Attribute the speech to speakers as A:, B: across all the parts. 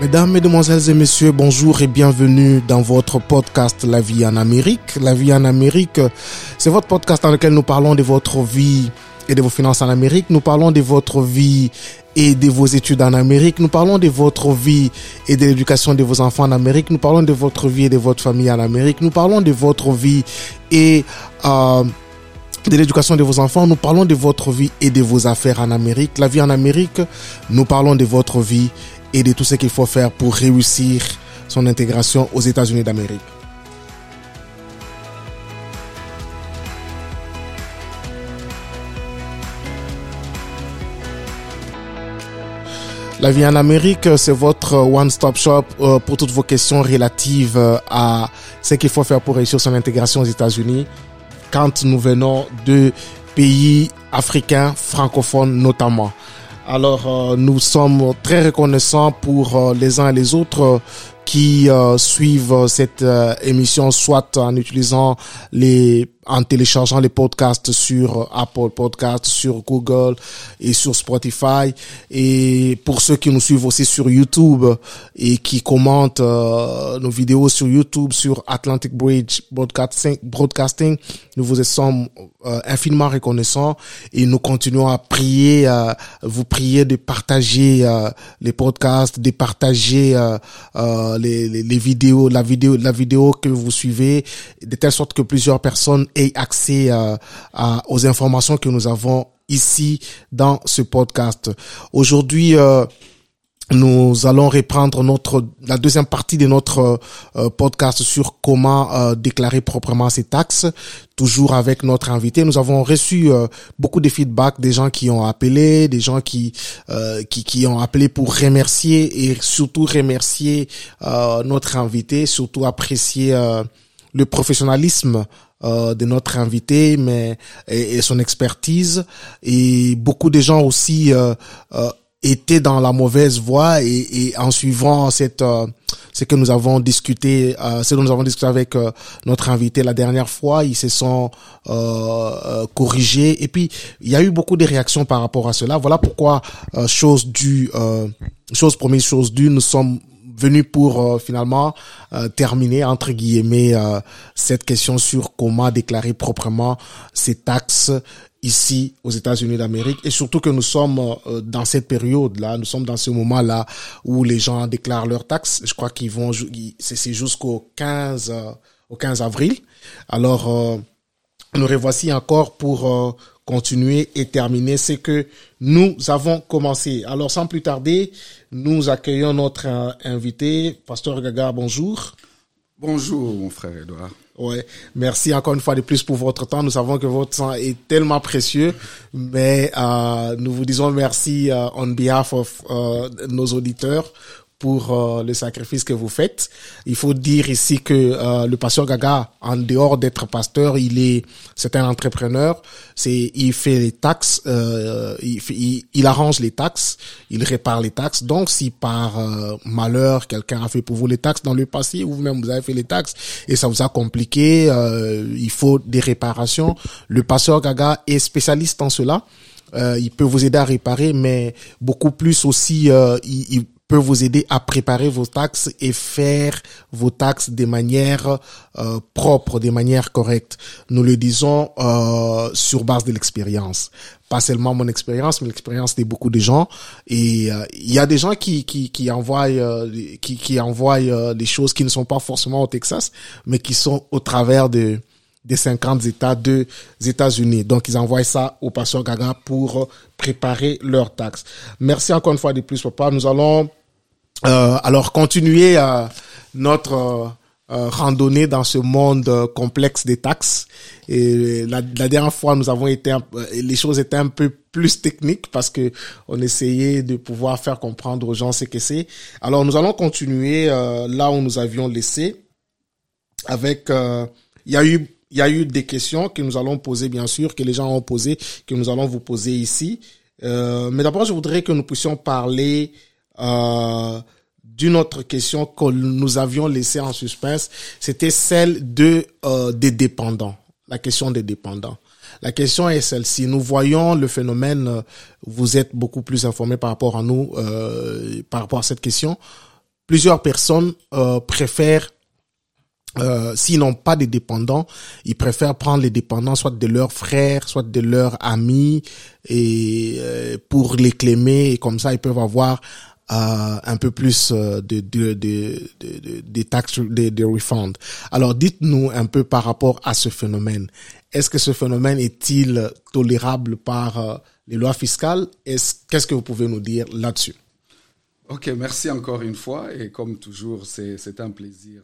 A: Mesdames, Mesdemoiselles et Messieurs, bonjour et bienvenue dans votre podcast La vie en Amérique. La vie en Amérique, c'est votre podcast dans lequel nous parlons de votre vie et de vos finances en Amérique. Nous parlons de votre vie et de vos études en Amérique. Nous parlons de votre vie et de l'éducation de vos enfants en Amérique. Nous parlons de votre vie et de votre famille en Amérique. Nous parlons de votre vie et euh, de l'éducation de vos enfants. Nous parlons de votre vie et de vos affaires en Amérique. La vie en Amérique, nous parlons de votre vie et de tout ce qu'il faut faire pour réussir son intégration aux États-Unis d'Amérique. La vie en Amérique, c'est votre one-stop shop euh, pour toutes vos questions relatives euh, à ce qu'il faut faire pour réussir son intégration aux États-Unis quand nous venons de pays africains, francophones notamment. Alors, euh, nous sommes très reconnaissants pour les uns et les autres qui suivent cette émission soit en utilisant les en téléchargeant les podcasts sur Apple Podcasts, sur Google et sur Spotify. Et pour ceux qui nous suivent aussi sur YouTube et qui commentent euh, nos vidéos sur YouTube, sur Atlantic Bridge Broadcasting, nous vous sommes euh, infiniment reconnaissants et nous continuons à prier, euh, vous prier de partager les podcasts, de partager les, les, les vidéos, la vidéo, la vidéo que vous suivez, de telle sorte que plusieurs personnes accès euh, à, aux informations que nous avons ici dans ce podcast. Aujourd'hui, euh, nous allons reprendre notre la deuxième partie de notre euh, podcast sur comment déclarer proprement ses taxes toujours avec notre invité nous avons reçu beaucoup de feedback des gens qui ont appelé des gens qui qui, qui ont appelé pour remercier et surtout remercier notre invité surtout apprécier le professionnalisme euh, de notre invité, mais et, son expertise. Et beaucoup de gens aussi euh, euh, étaient dans la mauvaise voie et, et en suivant cette ce que nous avons discuté, ce dont nous avons discuté avec notre invité la dernière fois, ils se sont corrigés et puis il y a eu beaucoup de réactions par rapport à cela. Voilà pourquoi chose due, chose promise, chose due, nous sommes venu pour euh, finalement euh, terminer entre guillemets euh, cette question sur comment déclarer proprement ses taxes ici aux États-Unis d'Amérique et surtout que nous sommes dans cette période là, nous sommes dans ce moment là où les gens déclarent leurs taxes. Je crois qu'ils vont c'est jusqu'au 15 au 15 avril. Alors nous revoici encore pour continuer et terminer ce que nous avons commencé. Alors sans plus tarder, nous accueillons notre euh, invité, Pasteur Gaga, bonjour.
B: Bonjour mon frère Edouard.
A: Ouais, merci encore une fois de plus pour votre temps. Nous savons que votre temps est tellement précieux, mais euh, nous vous disons merci euh, on behalf of nos auditeurs pour euh, le sacrifice que vous faites. Il faut dire ici que euh, le pasteur Gaga, en dehors d'être pasteur, il est c'est un entrepreneur. C'est il fait les taxes, euh, il, il, arrange les taxes, il répare les taxes. Donc si par malheur quelqu'un a fait pour vous les taxes dans le passé, ou vous-même vous avez fait les taxes et ça vous a compliqué, il faut des réparations. Le pasteur Gaga est spécialiste en cela. il peut vous aider à réparer, mais beaucoup plus aussi, il, il peut vous aider à préparer vos taxes et faire vos taxes de manière euh, propre, de manière correcte. Nous le disons euh, sur base de l'expérience. Pas seulement mon expérience, mais l'expérience de beaucoup de gens. Et euh, il y a des gens qui qui, qui envoient euh, qui, qui envoient euh, des choses qui ne sont pas forcément au Texas, mais qui sont au travers de des 50 États des États-Unis. Donc, ils envoient ça au pasteur Gaga pour préparer leurs taxes. Merci encore une fois de plus, papa. Nous allons euh, alors, continuer euh, notre euh, randonnée dans ce monde complexe des taxes. Et la, dernière fois, nous avons été, les choses étaient un peu plus techniques parce que on essayait de pouvoir faire comprendre aux gens ce que c'est. Alors, nous allons continuer là où nous avions laissé. Avec, il y a eu, il y a eu des questions que nous allons poser, bien sûr, que les gens ont posées, que nous allons vous poser ici. mais d'abord, je voudrais que nous puissions parler euh, d'une autre question que nous avions laissée en suspense, c'était celle de euh, des dépendants, la question des dépendants. La question est celle-ci. Nous voyons le phénomène, euh, vous êtes beaucoup plus informé par rapport à nous, euh, par rapport à cette question. plusieurs personnes préfèrent euh, s'ils n'ont pas de dépendants, ils préfèrent prendre les dépendants soit de leurs frères, soit de leurs amis, et euh, pour les clémer, et comme ça ils peuvent avoir euh, un peu plus de, de, de, de, de taxes, de, de. Alors dites-nous un peu par rapport à ce phénomène. Est-ce que ce phénomène est-il tolérable par les lois fiscales? Qu'est-ce que vous pouvez nous dire là-dessus?
B: Ok, merci encore une fois. Et comme toujours, c'est un plaisir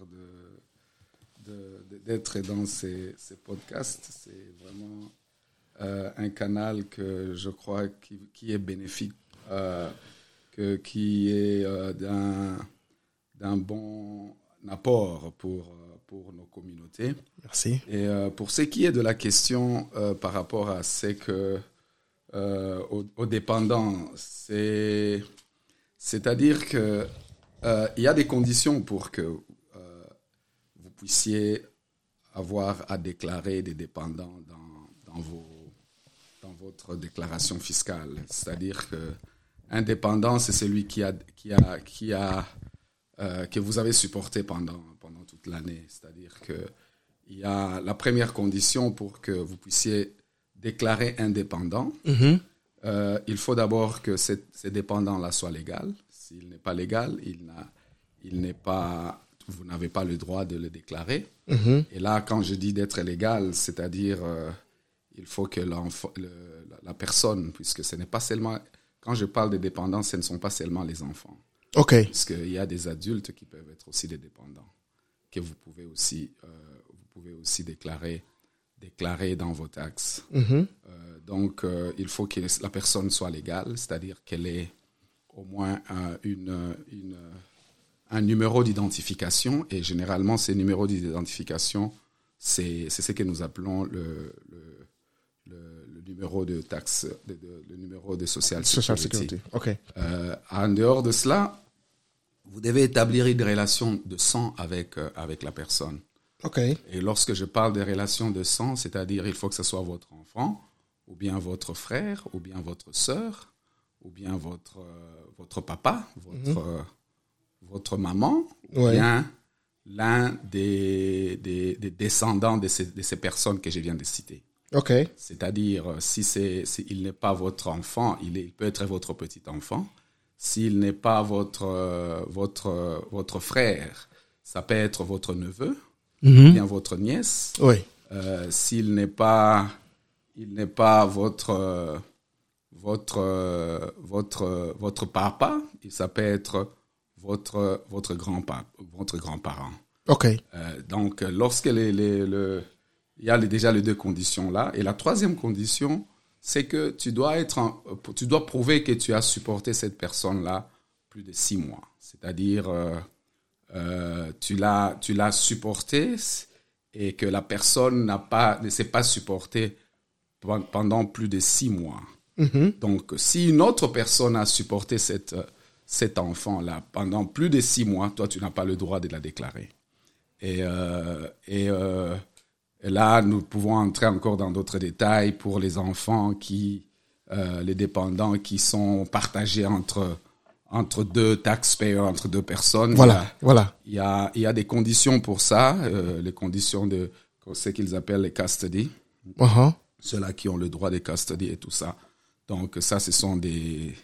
B: d'être dans ces, podcasts. C'est vraiment euh, un canal que je crois qui, est bénéfique, euh, que, qui est euh, d'un bon apport pour, pour nos communautés.
A: Merci.
B: Et pour ce qui est de la question par rapport à ce que aux, dépendants, c'est c'est-à-dire que il y a des conditions pour que vous puissiez avoir à déclarer des dépendants dans, dans, vos, dans votre déclaration fiscale. C'est-à-dire que un dépendant, c'est celui qui a, qui a, qui a, euh, que vous avez supporté pendant, pendant toute l'année. C'est-à-dire que il y a la première condition pour que vous puissiez déclarer indépendant. Mm-hmm. Euh, il faut d'abord que ce dépendant-là soit légal. S'il n'est pas légal, il n'est pas vous n'avez pas le droit de le déclarer. Mhm. Et là, quand je dis d'être légal, c'est-à-dire euh, il faut que la personne, puisque ce n'est pas seulement, quand je parle de dépendance, ce ne sont pas seulement les enfants.
A: OK.
B: Puisqu'il y a des adultes qui peuvent être aussi des dépendants, que vous pouvez aussi, euh, vous pouvez aussi déclarer, déclarer dans vos taxes. Mhm. Euh, donc, il faut que la personne soit légale, c'est-à-dire qu'elle ait au moins une, une un numéro d'identification et généralement ces numéros d'identification, c'est ce que nous appelons le, numéro de taxe, le numéro de social
A: sécurité. Ok.
B: Euh, en dehors de cela, vous devez établir une relation de sang avec, euh, avec la personne.
A: Ok.
B: Et lorsque je parle de relation de sang, c'est-à-dire il faut que ce soit votre enfant, ou bien votre frère, ou bien votre sœur, ou bien votre, euh, votre papa, votre, mhm votre maman ou bien l'un des, des, descendants de ces, de ces, personnes que je viens de citer.
A: OK.
B: C'est-à-dire, euh, si, c'est, il n'est pas votre enfant, il, est, il peut être votre petit enfant. S'il n'est pas votre, euh, votre, votre frère, ça peut être votre neveu, mm bien votre nièce.
A: Oui.
B: Euh, s'il n'est pas, il n'est pas votre, votre, votre, votre papa, ça peut être votre, votre grand-parent. Votre grand -parent.
A: OK.
B: Euh, donc, lorsque les, les, le, il y a déjà les deux conditions là. Et la troisième condition, c'est que tu dois, être tu dois prouver que tu as supporté cette personne-là plus de six mois. C'est-à-dire, euh, euh, tu l'as, supporté et que la personne pas, ne s'est pas supportée pendant plus de six mois. Mm-hmm. Donc, si une autre personne a supporté cette, cet enfant-là pendant plus de six mois, toi, tu n'as pas le droit de la déclarer. Et, euh, euh, et, là, nous pouvons entrer encore dans d'autres détails pour les enfants qui, euh, les dépendants qui sont partagés entre entre deux taxpayers, entre deux personnes.
A: Voilà, voilà.
B: Il y a, il y a des conditions pour ça, les conditions de ce qu'ils appellent les custody.
A: Uh-huh.
B: Ceux-là qui ont le droit de custody et tout ça. Donc ça, ce sont des,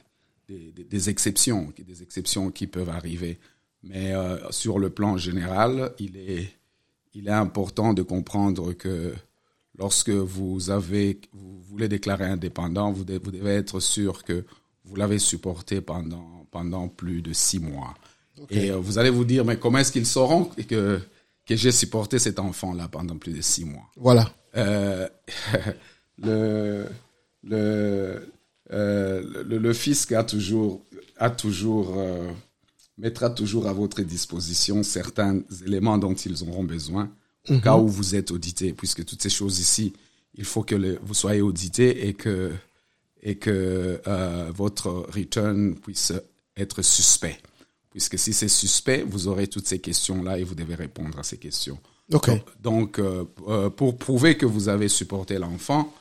B: des, exceptions, des exceptions qui peuvent arriver. Mais euh, sur le plan général, il est, il est important de comprendre que lorsque vous avez, vous voulez déclarer indépendant, vous devez, vous devez être sûr que vous l'avez supporté pendant, pendant plus de six mois. Et euh, vous allez vous dire, mais comment est-ce qu'ils sauront que, que j'ai supporté cet enfant-là pendant plus de six mois?
A: Voilà.
B: Euh, le, le, euh, le, fisc a toujours, a toujours, euh, mettra toujours à votre disposition certains éléments dont ils auront besoin au cas mhm. où vous êtes audité, puisque toutes ces choses ici, il faut que vous soyez audité et que, et que euh, votre return puisse être suspect. Puisque si c'est suspect, vous aurez toutes ces questions-là et vous devez répondre à ces questions.
A: Okay.
B: Donc, pour prouver que vous avez supporté l'enfant,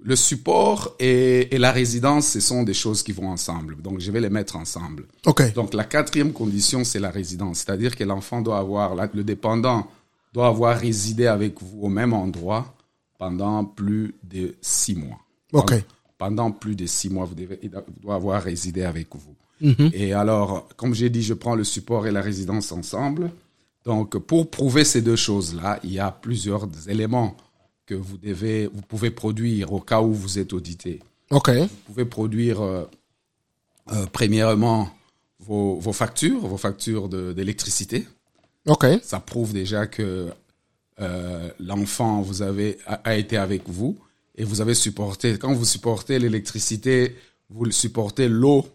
B: le support et, et, la résidence, ce sont des choses qui vont ensemble. Donc, je vais les mettre ensemble.
A: OK.
B: Donc, la quatrième condition, c'est la résidence. C'est-à-dire que l'enfant doit avoir, le dépendant doit avoir résidé avec vous au même endroit pendant plus de six mois.
A: OK.
B: Pendant plus de six mois, vous devez, il doit avoir résidé avec vous. Mm-hmm. Et alors, comme j'ai dit, je prends le support et la résidence ensemble. Donc, pour prouver ces deux choses-là, il y a plusieurs éléments que vous devez, vous pouvez produire au cas où vous êtes audité.
A: Ok.
B: Vous pouvez produire euh, euh, premièrement vos, vos, factures, vos factures d'électricité.
A: Ok.
B: Ça prouve déjà que euh, l'enfant vous avez a, été avec vous et vous avez supporté. Quand vous supportez l'électricité, vous supportez l'eau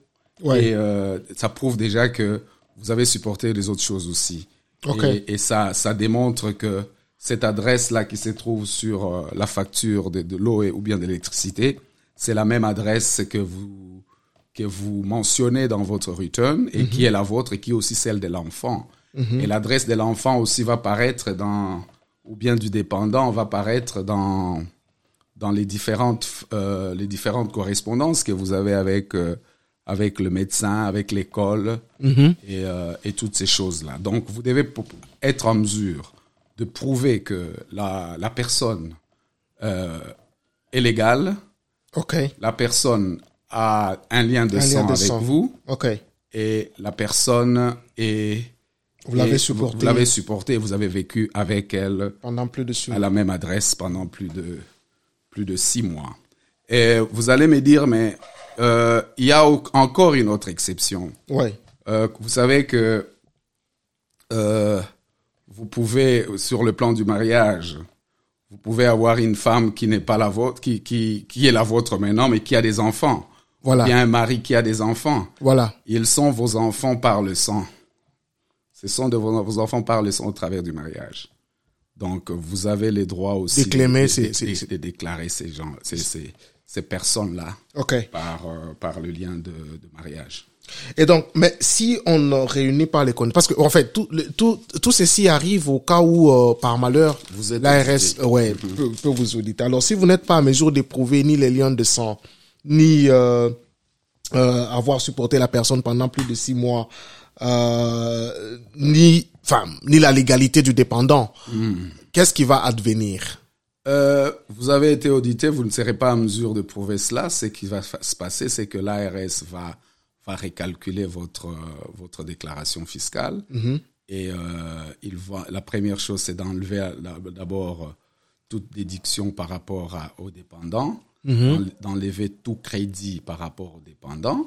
A: ouais.
B: et ça prouve déjà que vous avez supporté les autres choses aussi.
A: Okay.
B: Et, et, ça, ça démontre que cette adresse-là qui se trouve sur euh, la facture de, de l'eau ou bien de l'électricité, c'est la même adresse que vous, que vous mentionnez dans votre return et mm -hmm. qui est la vôtre et qui est aussi celle de l'enfant. Mm -hmm. Et l'adresse de l'enfant aussi va paraître dans, ou bien du dépendant va paraître dans, dans les différentes, euh, les différentes correspondances que vous avez avec, euh, avec le médecin, avec l'école
A: mm -hmm.
B: et, euh, et toutes ces choses-là. Donc, vous devez être en mesure de prouver que la, la personne euh, est légale,
A: okay.
B: la personne a un lien de
A: un
B: sang
A: lien de
B: avec
A: sang.
B: vous,
A: okay.
B: et la personne est...
A: Vous l'avez supporté.
B: Vous l'avez supporté, vous avez vécu avec elle
A: pendant plus de six
B: à la même adresse pendant plus de plus de six mois. Et vous allez me dire, mais euh, il y a encore une autre exception.
A: Ouais.
B: Euh, vous savez que vous pouvez, sur le plan du mariage, vous pouvez avoir une femme qui n'est pas la vôtre, qui, qui, qui est la vôtre maintenant, mais qui a des enfants.
A: Voilà.
B: Il y a un mari qui a des enfants.
A: Voilà.
B: Ils sont vos enfants par le sang. Ce sont de vos, vos enfants par le sang au travers du mariage. Donc, vous avez les droits aussi
A: Déclamer,
B: de, de, de, de, déclarer ces gens, ces, ces, ces personnes-là
A: okay.
B: par, euh, par le lien de, de mariage.
A: Et donc, mais si on ne réunit pas les conditions, parce que en fait, tout, tout, tout ceci arrive au cas où, euh, par malheur, l'ARS ouais, mm -hmm. peut, peut, vous auditer. Alors, si vous n'êtes pas à mesure d'éprouver ni les liens de sang, ni euh, euh, avoir supporté la personne pendant plus de six mois, euh, ni, enfin, ni la légalité du dépendant, mm. qu'est-ce qui va advenir?
B: Euh, vous avez été audité, vous ne serez pas à mesure de prouver cela. Ce qui va se passer, c'est que l'ARS va va récalculer votre euh, votre déclaration fiscale
A: -hmm.
B: et euh, il va la première chose c'est d'enlever d'abord toute déduction par rapport à, aux dépendants
A: -hmm.
B: d'enlever tout crédit par rapport aux dépendants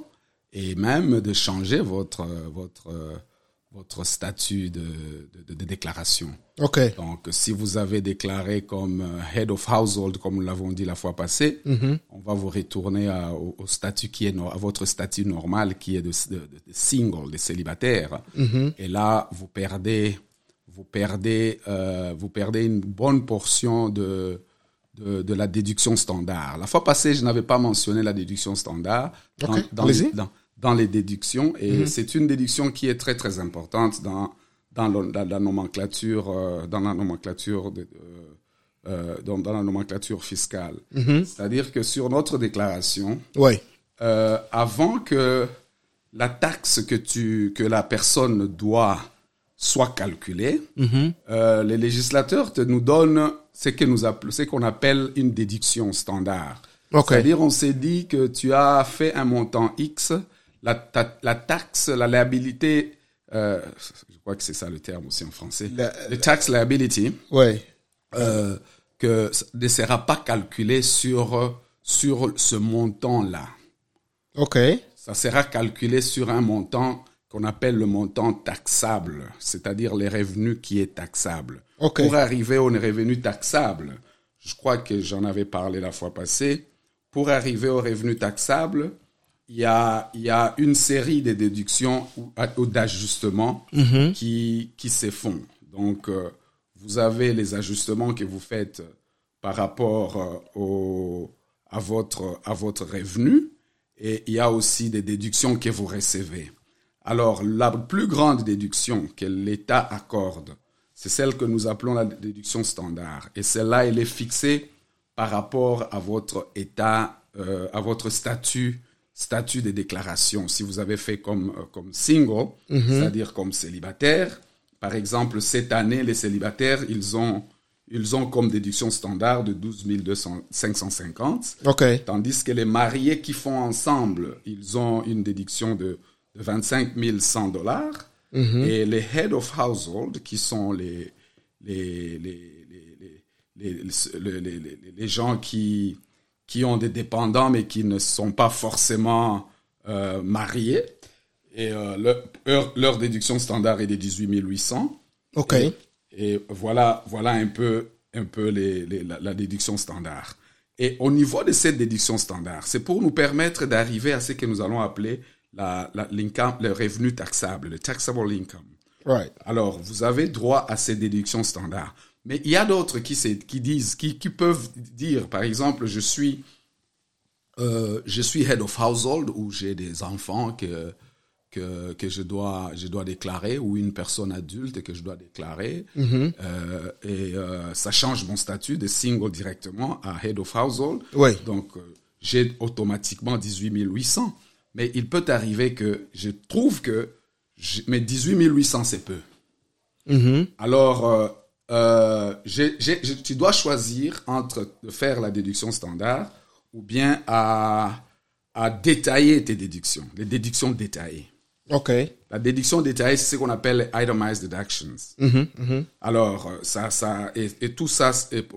B: et même de changer votre votre votre statut de, de, de déclaration.
A: Okay.
B: Donc, si vous avez déclaré comme head of household, comme nous l'avons dit la fois passée,
A: mm -hmm.
B: on va vous retourner à, au, au, statut qui est à votre statut normal, qui est de, single, de célibataire.
A: Mm -hmm.
B: Et là, vous perdez, vous perdez, euh, vous perdez une bonne portion de, de, de, la déduction standard. La fois passée, je n'avais pas mentionné la déduction standard
A: okay.
B: dans, dans, les, dans, les déductions et -hmm. c'est une déduction qui est très très importante dans dans, le, dans la nomenclature euh, dans la nomenclature de, euh, dans, dans, la nomenclature fiscale.
A: -hmm.
B: C'est-à-dire que sur notre déclaration,
A: ouais.
B: euh, avant que la taxe que tu que la personne doit soit calculée,
A: -hmm.
B: les législateurs te nous donnent ce qu'on appelle une déduction standard.
A: Okay.
B: C'est-à-dire on s'est dit que tu as fait un montant X la, ta, la taxe, la liabilité, euh, je crois que c'est ça le terme aussi en français,
A: la,
B: le tax liability,
A: ouais.
B: euh, que ne sera pas calculé sur, sur ce montant-là.
A: OK.
B: Ça sera calculé sur un montant qu'on appelle le montant taxable, c'est-à-dire les revenus qui est taxable.
A: Okay.
B: Pour arriver aux revenus taxables, je crois que j'en avais parlé la fois passée, pour arriver aux revenus taxables, il y a, il y a une série de déductions ou, d'ajustements
A: mm -hmm.
B: qui, qui se font. Donc, euh, vous avez les ajustements que vous faites par rapport euh, au, à, votre, à votre revenu et il y a aussi des déductions que vous recevez. Alors, la plus grande déduction que l'État accorde, c'est celle que nous appelons la déduction standard. Et celle-là, elle est fixée par rapport à votre état, euh, à votre statut, statut de déclaration. Si vous avez fait comme, euh, comme single, c'est-à-dire comme célibataire, par exemple, cette année, les célibataires, ils ont, ils ont comme déduction standard de 12 550.
A: OK.
B: Tandis que les mariés qui font ensemble, ils ont une déduction de, de 25 100 dollars. Et les head of household, qui sont les, les, les, les, les, les, les- les- les gens qui, qui ont des dépendants mais qui ne sont pas forcément euh, mariés, et euh, leur, leur, leur déduction standard est de 18 800.
A: OK.
B: Et voilà, voilà un peu, un peu les, les- la, la déduction standard. Et au niveau de cette déduction standard, c'est pour nous permettre d'arriver à ce que nous allons appeler la, la, le revenu taxable, le taxable income.
A: Right.
B: Alors, vous avez droit à ces déductions standards. Mais il y a d'autres qui, qui disent, qui, qui peuvent dire, par exemple, je suis, euh, je suis head of household ou j'ai des enfants que, que, que je, dois, je dois déclarer ou une personne adulte que je dois déclarer. Euh, et euh, ça change mon statut de single directement à head of household. Donc, j'ai automatiquement 18 800. Mais il peut arriver que je trouve que je- mais 18 800, c'est peu. Alors, euh, tu dois choisir entre faire la déduction standard ou bien à, à détailler tes déductions, les déductions détaillées.
A: OK.
B: La déduction détaillée, c'est ce qu'on appelle les itemized deductions. Alors, euh, ça, ça, et, et tout ça,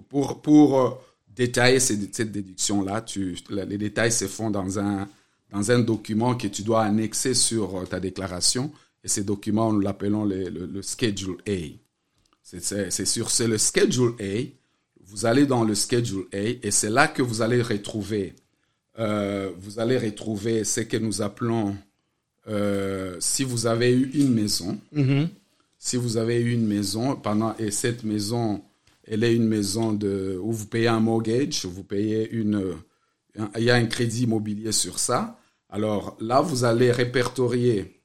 B: pour, pour euh, détailler cette déduction-là, les détails se font dans un, dans un document que tu dois annexer sur ta déclaration. Et ces documents, nous l'appelons le, le, le Schedule A. C'est- sur le Schedule A. Vous allez dans le Schedule A et c'est là que vous allez retrouver, euh, vous allez retrouver ce que nous appelons euh, si vous avez eu une maison, si vous avez eu une maison pendant et cette maison, elle est une maison de où vous payez un mortgage, vous payez une, un- il y a un crédit immobilier sur ça. Alors là, vous allez répertorier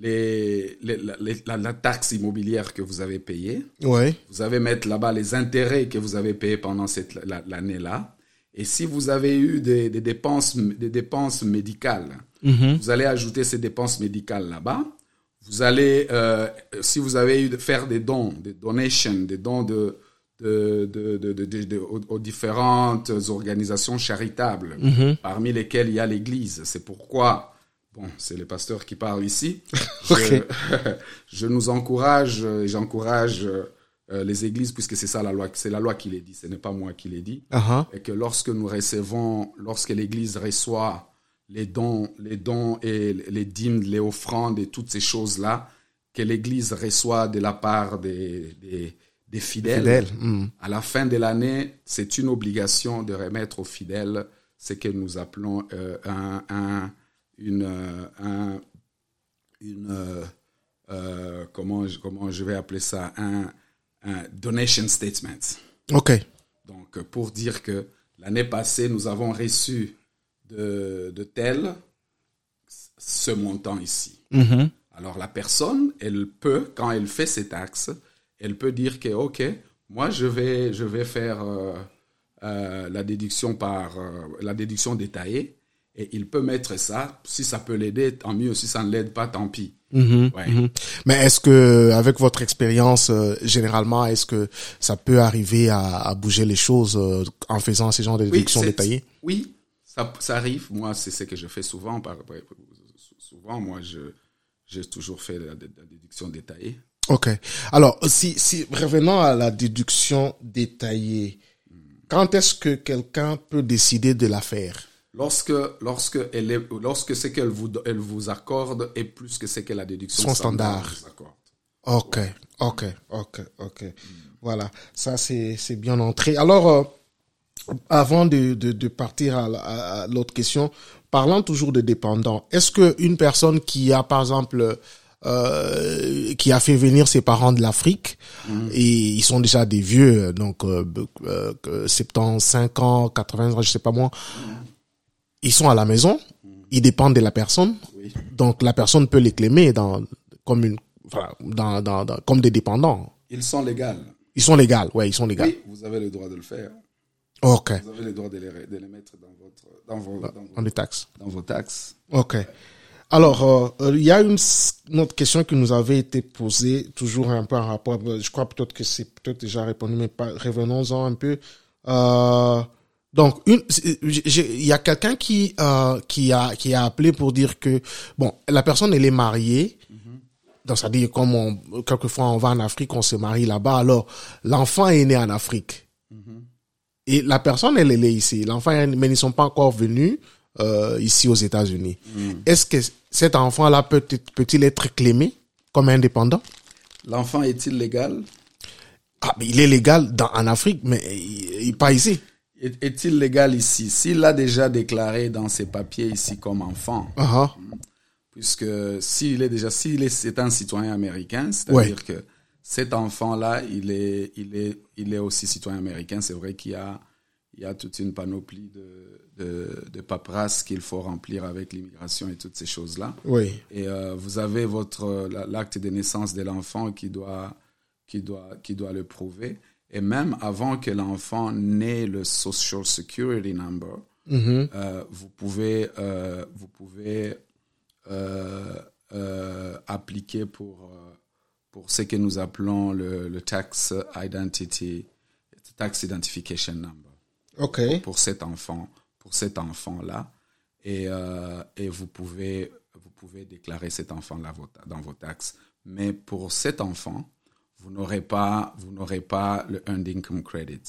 B: les, les- la, les- la- la taxe immobilière que vous avez payée.
A: Ouais.
B: Vous allez mettre là-bas les intérêts que vous avez payés pendant cette la- l'année-là. Et si vous avez eu des, des dépenses des dépenses médicales, vous allez ajouter ces dépenses médicales là-bas. Vous allez, euh, si vous avez eu de faire des dons, des donations, des dons de, de, de, de, de- de- de- aux, aux différentes organisations charitables, parmi lesquelles il y a l'Église. C'est pourquoi, bon, c'est le pasteur qui parle ici. Je, je nous encourage, euh, j'encourage euh, les églises, puisque c'est ça la loi, c'est la loi qui les dit, ce n'est pas moi qui les dit
A: Uh-huh.
B: et que lorsque nous recevons, lorsque l'Église reçoit les dons, les dons et les dîmes, les offrandes et toutes ces choses-là, que l'Église reçoit de la part des, des, des fidèles,
A: Fidèles, mm.
B: à la fin de l'année, c'est une obligation de remettre aux fidèles ce que nous appelons euh, un, un, une, euh, un, une euh, euh, comment, comment je vais appeler ça, un, un donation statement.
A: OK.
B: Donc, pour dire que l'année passée, nous avons reçu de, de tel ce montant ici. Alors, la personne, elle peut, quand elle fait ses taxes, elle peut dire que, OK, moi, je vais, je vais faire euh, euh, la déduction par la déduction détaillée. Et il peut mettre ça. Si ça peut l'aider, tant mieux. Si ça ne l'aide pas, tant pis. Ouais.
A: Mais est-ce que, avec votre expérience, euh, généralement, est-ce que ça peut arriver à, à bouger les choses euh, en faisant ces genres de déductions
B: c'est-
A: détaillées
B: Oui, ça, ça arrive. Moi, c'est ce que je fais souvent. Par, souvent, moi, je j'ai toujours fait la, la déduction détaillée.
A: Ok. Alors, si, si revenons à la déduction détaillée, quand est-ce que quelqu'un peut décider de la faire?
B: Lorsque, lorsque, elle est, lorsque ce qu'elle vous, elle vous accorde est plus que ce que la déduction
A: Son standard.
B: accorde.
A: Ok, ok, ok, ok. Voilà, ça c'est c'est bien entré. Alors, euh, avant de, de, de partir à, la- à- à l'autre question, parlant toujours de dépendants, est-ce que une personne qui a par exemple euh, qui a fait venir ses parents de l'Afrique et ils sont déjà des vieux, donc euh, euh, euh, 75 ans, 80 ans, je sais pas moi, ils sont à la maison, ils dépendent de la personne,
B: Oui.
A: donc la personne peut les claimer dans comme une voilà, dans, dans, dans- comme des dépendants.
B: Ils sont légaux.
A: Ils sont légaux, ouais, ils sont légaux.
B: Oui, vous avez le droit de le faire.
A: Ok.
B: Vous avez le droit de les, de les mettre dans votre dans vos dans vos,
A: On les taxes.
B: dans vos taxes.
A: Ok. Alors, euh, euh, il y a une, autre question qui nous avait été posée, toujours un peu en rapport, euh, je crois peut-être que c'est peut-être déjà répondu, mais pas, revenons-en un peu. Euh, donc, il y a quelqu'un qui, euh, qui a, qui a appelé pour dire que, bon, la personne, elle est mariée. Donc, ça dit, comme on, quelquefois on va en Afrique, on se marie là-bas, alors, l'enfant est né en Afrique. Et la personne, elle, elle est ici. L'enfant, mais ils ne sont pas encore venus euh, ici aux États-Unis. Est-ce que cet enfant-là peut, peut-il être clémé comme indépendant?
B: L'enfant est-il légal?
A: Ah, mais il est légal dans, en Afrique, mais il, il- pas ici.
B: Est- Est-il légal ici? S'il l'a déjà déclaré dans ses papiers ici comme enfant,
A: Ah, ah.
B: puisque s'il est déjà, s'il est, un citoyen américain, c'est-à-dire
A: Ouais.
B: que cet enfant-là, il est, il est, il est aussi citoyen américain. C'est vrai qu'il y a, il y a toute une panoplie de, de, de paperasse qu'il faut remplir avec l'immigration et toutes ces choses-là.
A: Oui.
B: Et euh, vous avez votre la- l'acte de naissance de l'enfant qui doit qui doit qui doit le prouver. Et même avant que l'enfant n'ait le Social Security Number,
A: Mhm.
B: euh, vous pouvez euh, vous pouvez euh, appliquer pour pour ce que nous appelons le, le tax identity tax identification number
A: OK.
B: pour cet enfant, pour cet enfant-là, et, et vous pouvez vous pouvez déclarer cet enfant-là dans vos taxes. Mais pour cet enfant, vous n'aurez pas vous n'aurez pas le earned income credit,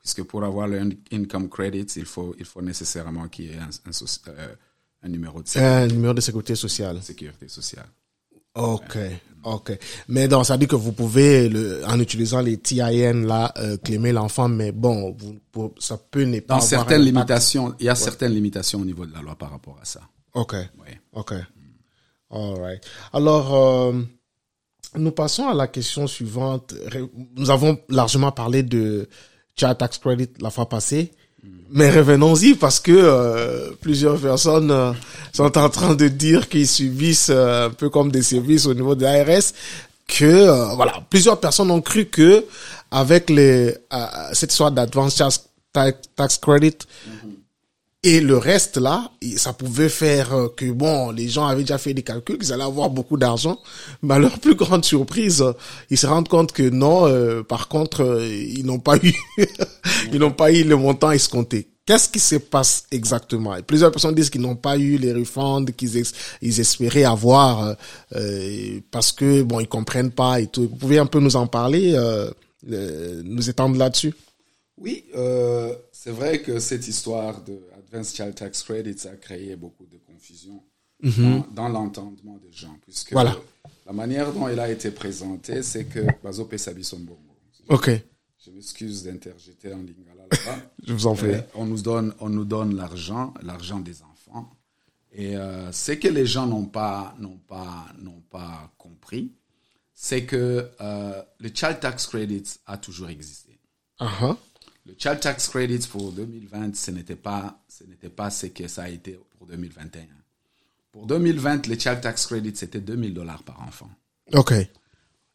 B: puisque pour avoir le earned income credit, il faut il faut nécessairement qu'il y ait un, un, euh, un numéro de sécurité,
A: Un numéro de sécurité sociale.
B: sécurité sociale.
A: OK. OK. Mais donc, ça dit que vous pouvez, le, en utilisant les TIN là, euh, clémer l'enfant, mais bon, vous, pour- ça peut ne pas
B: Dans
A: avoir
B: certaines limitations, il y a certaines limitations au niveau de la loi par rapport à ça.
A: OK.
B: Ouais.
A: OK. All right. Alors, euh, nous passons à la question suivante. Nous avons largement parlé de Child Tax Credit la fois passée. Mais revenons-y parce que euh, plusieurs personnes euh, sont en train de dire qu'ils subissent euh, un peu comme des services au niveau de l'ARS que euh, voilà plusieurs personnes ont cru que avec les euh, cette histoire d'advance tax- tax credit et le reste là, ça pouvait faire euh, que bon, les gens avaient déjà fait des calculs, qu'ils allaient avoir beaucoup d'argent. Mais à leur plus grande surprise, euh, ils se rendent compte que non. euh, par contre, euh, ils n'ont pas eu, ils n'ont pas eu le montant escompté. Qu'est-ce qui se passe exactement? Et Plusieurs personnes disent qu'ils n'ont pas eu les refunds qu'ils espéraient avoir euh, parce que bon, ils comprennent pas et tout. Vous pouvez un peu nous en parler, nous étendre là-dessus?
B: Oui, c'est vrai que cette histoire de Advanced Child Tax Credits a créé beaucoup de confusion dans, dans l'entendement des gens, puisque
A: Voilà.
B: la manière dont elle a été présentée, c'est que Bazo Pesabi Bongo.
A: Ok,
B: Je m'excuse d'interjeter en lingala là-bas.
A: je vous en
B: Euh,
A: prie.
B: on nous donne, on nous donne l'argent, l'argent des enfants. Et euh, ce que les gens n'ont pas, n'ont pas, n'ont pas compris, c'est que euh, le child tax credit a toujours existé.
A: Ah ah.
B: Le child tax credit pour 2020, ce n'était pas, ce n'était pas ce que ça a été pour 2021. Pour 2020, le child tax credit, c'était 2000 dollars par enfant.
A: Ok.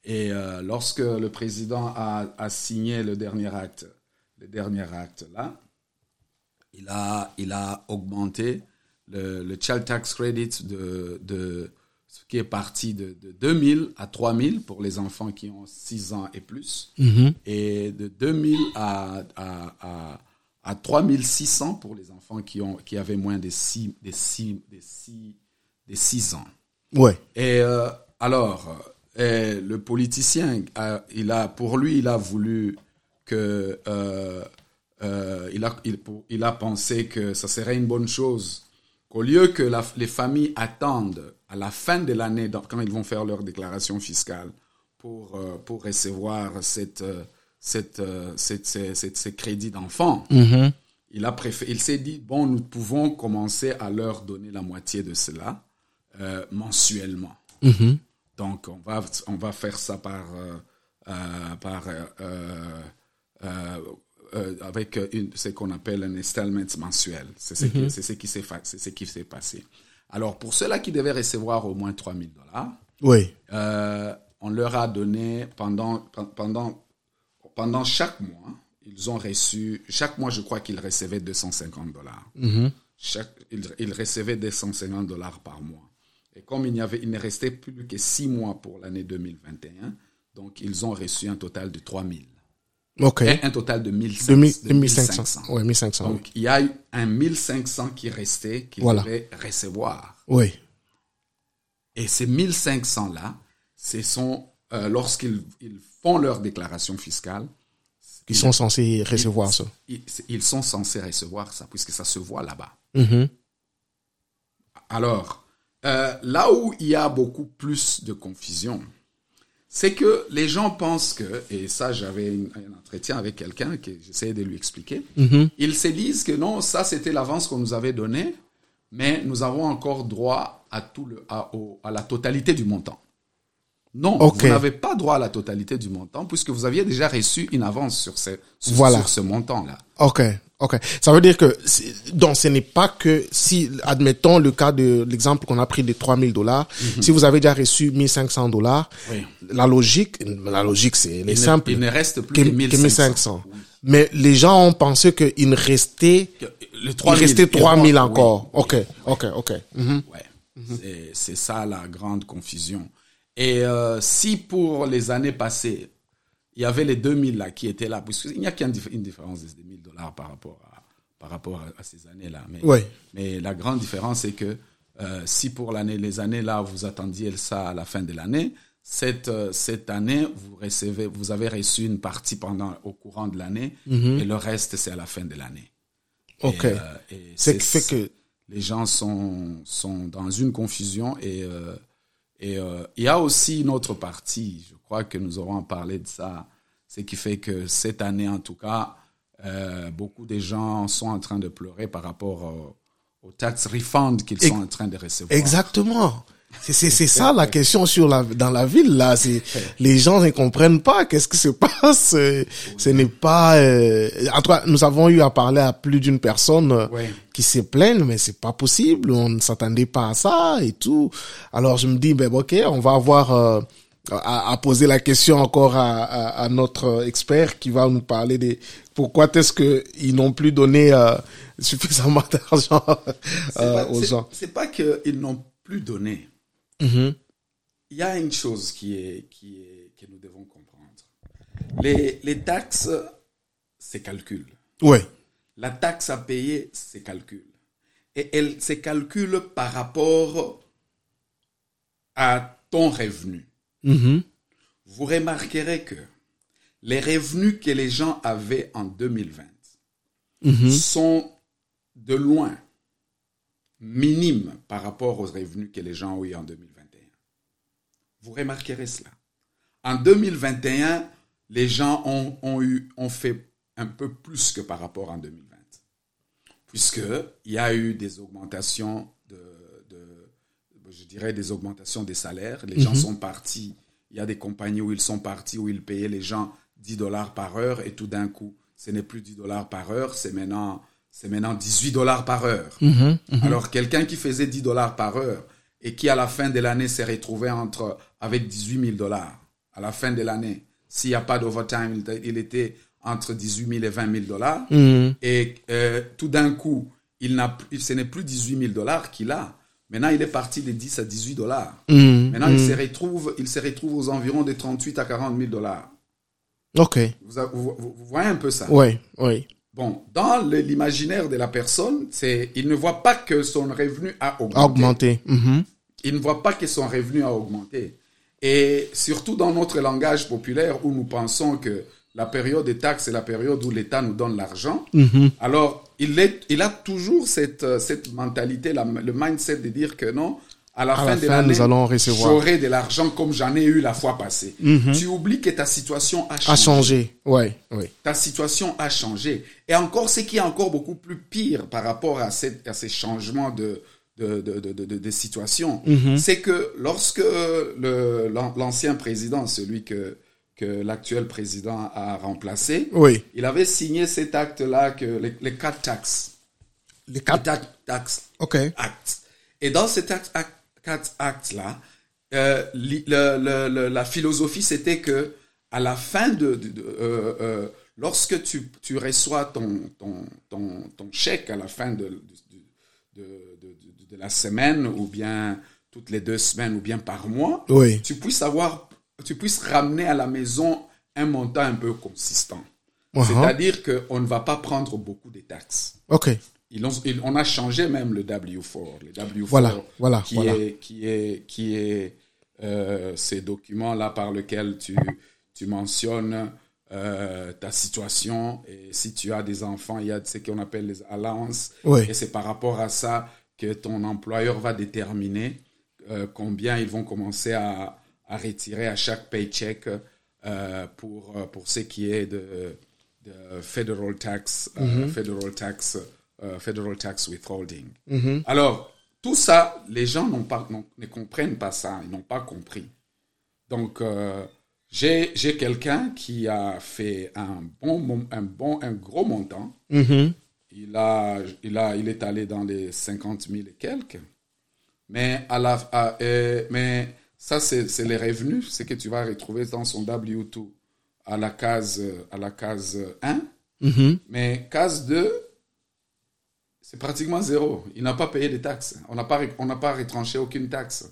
B: Et euh, lorsque le président a, a signé le dernier acte, le dernier acte là, il a, il a augmenté le, le child tax credit de, de ce qui est parti de, de 2000 à 3000 pour les enfants qui ont 6 ans et plus,
A: Mhm.
B: et de 2000 à, à, à, à 3600 pour les enfants qui, ont, qui avaient moins de 6, des six, des six, des 6 ans.
A: Ouais.
B: Et euh, alors, euh, le politicien, a- il a, pour lui, il a voulu que, euh, euh, il, a, il, a pensé que ça serait une bonne chose qu'au lieu que la- les familles attendent à la fin de l'année, quand ils vont faire leur déclaration fiscale, pour, euh, pour recevoir cette, euh, cette, euh, cette, cette- cette- ces crédits d'enfant,
A: Mhm.
B: il a préféré, il s'est dit bon, nous pouvons commencer à leur donner la moitié de cela euh, mensuellement.
A: Mhm.
B: Donc on va on va faire ça par euh, euh, par euh, euh, euh, avec une, ce qu'on appelle un installment mensuel. C'est ce c'est ce qui s'est passé. Alors pour ceux-là qui devaient recevoir au moins 3000 dollars,
A: Oui.
B: euh, on leur a donné pendant, pendant, pendant chaque mois, ils ont reçu, chaque mois, je crois qu'ils recevaient 250 dollars. Chaque, ils, ils recevaient 250 dollars par mois. Et comme il, n'y avait, il ne restait plus que six mois pour l'année 2021, donc ils ont reçu un total de 3000.
A: Ok.
B: Et un total de 1500.
A: De mi-
B: de
A: de 1500. Ouais, 1500. oui.
B: Donc il y a un 1500 qui restait qu'ils
A: Voilà.
B: recevoir.
A: Oui.
B: Et ces 1500 là, ce sont euh, lorsqu'ils ils font leur déclaration fiscale,
A: Ils sont censés recevoir ça.
B: ils, ils sont censés recevoir ça puisque ça se voit là-bas.
A: Mhm.
B: Alors, euh, là où il y a beaucoup plus de confusion, c'est que les gens pensent que, et ça j'avais un entretien avec quelqu'un que j'essayais de lui expliquer,
A: Mhm.
B: ils se disent que non, ça c'était l'avance qu'on nous avait donnée, mais nous avons encore droit à, tout le, à, au- à la totalité du montant. Non, vous n'avez pas droit à la totalité du montant puisque vous aviez déjà reçu une avance sur ce, sur,
A: Voilà.
B: sur ce montant-là.
A: Ok, ok. Ça veut dire que donc ce n'est pas que si admettons le cas de l'exemple qu'on a pris des 3000 dollars, si vous avez déjà reçu 1500 dollars,
B: Mhm. Oui.
A: la logique, la logique c'est les simple
B: il ne reste plus
A: que,
B: que
A: que
B: 1500.
A: 1500. Mais les gens ont pensé qu'il ne restait
B: Le
A: il
B: 3000,
A: restait
B: il
A: 3000
B: rentre,
A: encore.
B: oui,
A: Ok, ok, ok. Mhm.
B: Ouais. C'est- C'est ça la grande confusion. Et euh, si pour les années passées, il y avait les 2000 là qui étaient là, puisqu'il n'y a qu'une dif- une différence de 2000 dollars par rapport à, par rapport à, ces années-là. Mais,
A: Ouais.
B: mais la grande différence, c'est que euh, si pour l'année, les années là, vous attendiez ça à la fin de l'année, cette, euh, cette année, vous recevez, vous avez reçu une partie pendant, au courant de l'année, et le reste, c'est à la fin de l'année.
A: Ok.
B: euh,
A: C'est que
B: les gens sont, sont dans une confusion et, et euh, il y a aussi une autre partie, je crois que nous aurons parlé de ça, ce qui fait que cette année en tout cas, euh, beaucoup de gens sont en train de pleurer par rapport au, au tax refund qu'ils sont en train de recevoir.
A: Exactement. C'est c'est c'est ça la question sur la dans la ville là. C'est les gens ne comprennent pas qu'est-ce qui se passe. Ce n'est pas. euh, en tout cas, nous avons eu à parler à plus d'une personne euh, qui se plaignent, mais c'est pas possible. On ne s'attendait pas à ça et tout. Alors je me dis ben ok, on va avoir euh, à, à poser la question encore à, à, à notre expert qui va nous parler des pourquoi est-ce que ils n'ont plus donné euh, suffisamment d'argent euh, aux gens.
B: C'est pas qu'ils n'ont plus donné.
A: Mhm.
B: Il y a une chose qui est, qui est, que nous devons comprendre. Les, les taxes, c'est calcul.
A: Ouais.
B: La taxe à payer, c'est calcul. Et elle se calcule par rapport à ton revenu.
A: Mhm.
B: Vous remarquerez que les revenus que les gens avaient en 2020
A: Mhm.
B: sont de loin minimes par rapport aux revenus que les gens ont eu en 2021. Vous remarquerez cela. En 2021, les gens ont, ont eu, ont fait un peu plus que par rapport en 2020. Puisqu'il y a eu des augmentations de, de- je dirais des augmentations des salaires. Les gens sont partis. Il y a des compagnies où ils sont partis, où ils payaient les gens 10 dollars par heure et tout d'un coup, ce n'est plus 10 dollars par heure, c'est maintenant, c'est maintenant 18 dollars par heure. Alors, quelqu'un qui faisait 10 dollars par heure et qui, à la fin de l'année, s'est retrouvé entre, avec 18 000 dollars, à la fin de l'année, s'il n'y a pas d'overtime, il était- entre 18 000 et 20 000 dollars.
A: Mhm.
B: Et euh, tout d'un coup, il n'a, ce n'est plus 18 000 dollars qu'il a. Maintenant, il est parti de 10 à 18 dollars.
A: Mhm.
B: Maintenant, il, se retrouve, il se retrouve aux environs de 38 à 40 000 dollars.
A: Ok.
B: Vous, voyez un peu ça?
A: Ouais, ouais.
B: Bon, dans l'imaginaire de la personne, c'est, il ne voit pas que son revenu a augmenté.
A: Mhm.
B: Il ne voit pas que son revenu a augmenté. Et surtout dans notre langage populaire où nous pensons que la période des taxes est la période où l'État nous donne l'argent. Alors, il, est, il a toujours cette, euh, cette mentalité, la- le mindset de dire que non, à la
A: À
B: fin
A: la
B: de l'année,
A: nous allons recevoir.
B: j'aurai de l'argent comme j'en ai eu la fois passée. Tu oublies que ta situation a changé
A: À changer. Ouais, ouais.
B: ta situation a changé. Et encore, ce qui est encore beaucoup plus pire par rapport à, cette, à ces changements de, de, de, de, de, de situation, c'est que lorsque l'ancien président, celui que, que l'actuel président a remplacé,
A: Oui.
B: il avait signé cet acte-là, que les, les quatre taxes.
A: Les quatre?
B: tax, tax
A: Ok.
B: acts. Et dans ces tax act- quatre euh, li- le- le- le- la philosophie, c'était que à la fin de, de- de- euh, euh, lorsque tu, tu reçois ton, ton, ton, ton chèque à la fin de, de, de, de, la semaine ou bien toutes les deux semaines ou bien par mois,
A: Oui.
B: tu puisses avoir, tu puisses ramener à la maison un montant un peu consistant.
A: Uh-huh.
B: C'est-à-dire qu'on ne va pas prendre beaucoup de taxes.
A: Ok.
B: Ils ont- ils- on a changé même le W4. Le W4
A: Voilà, voilà,
B: qui,
A: voilà.
B: Est, qui est, qui est euh, ces documents-là par lesquels tu, tu mentionnes euh, ta situation. Et si tu as des enfants, il y a ce qu'on appelle les allowances.
A: Oui.
B: Et c'est par rapport à ça que ton employeur va déterminer euh, combien ils vont commencer à, à retirer à chaque paycheck pour, pour ce qui est de, de federal tax, euh, federal tax, euh, federal tax withholding. Alors, tout ça, les gens pas, ne comprennent pas ça, ils n'ont pas compris. Donc, euh, j'ai quelqu'un qui a fait un bon, un bon, un gros montant.
A: Mhm.
B: Il, a, il, a, il est allé dans les 50 000 et quelques. Mais, à la, à- euh, mais ça, c'est c'est les revenus, c'est que tu vas retrouver dans son W2 à la case, à la case 1.
A: Mhm.
B: Mais case 2, c'est pratiquement zéro. Il n'a pas payé de taxes. On n'a pas, on pas retranché aucune taxe.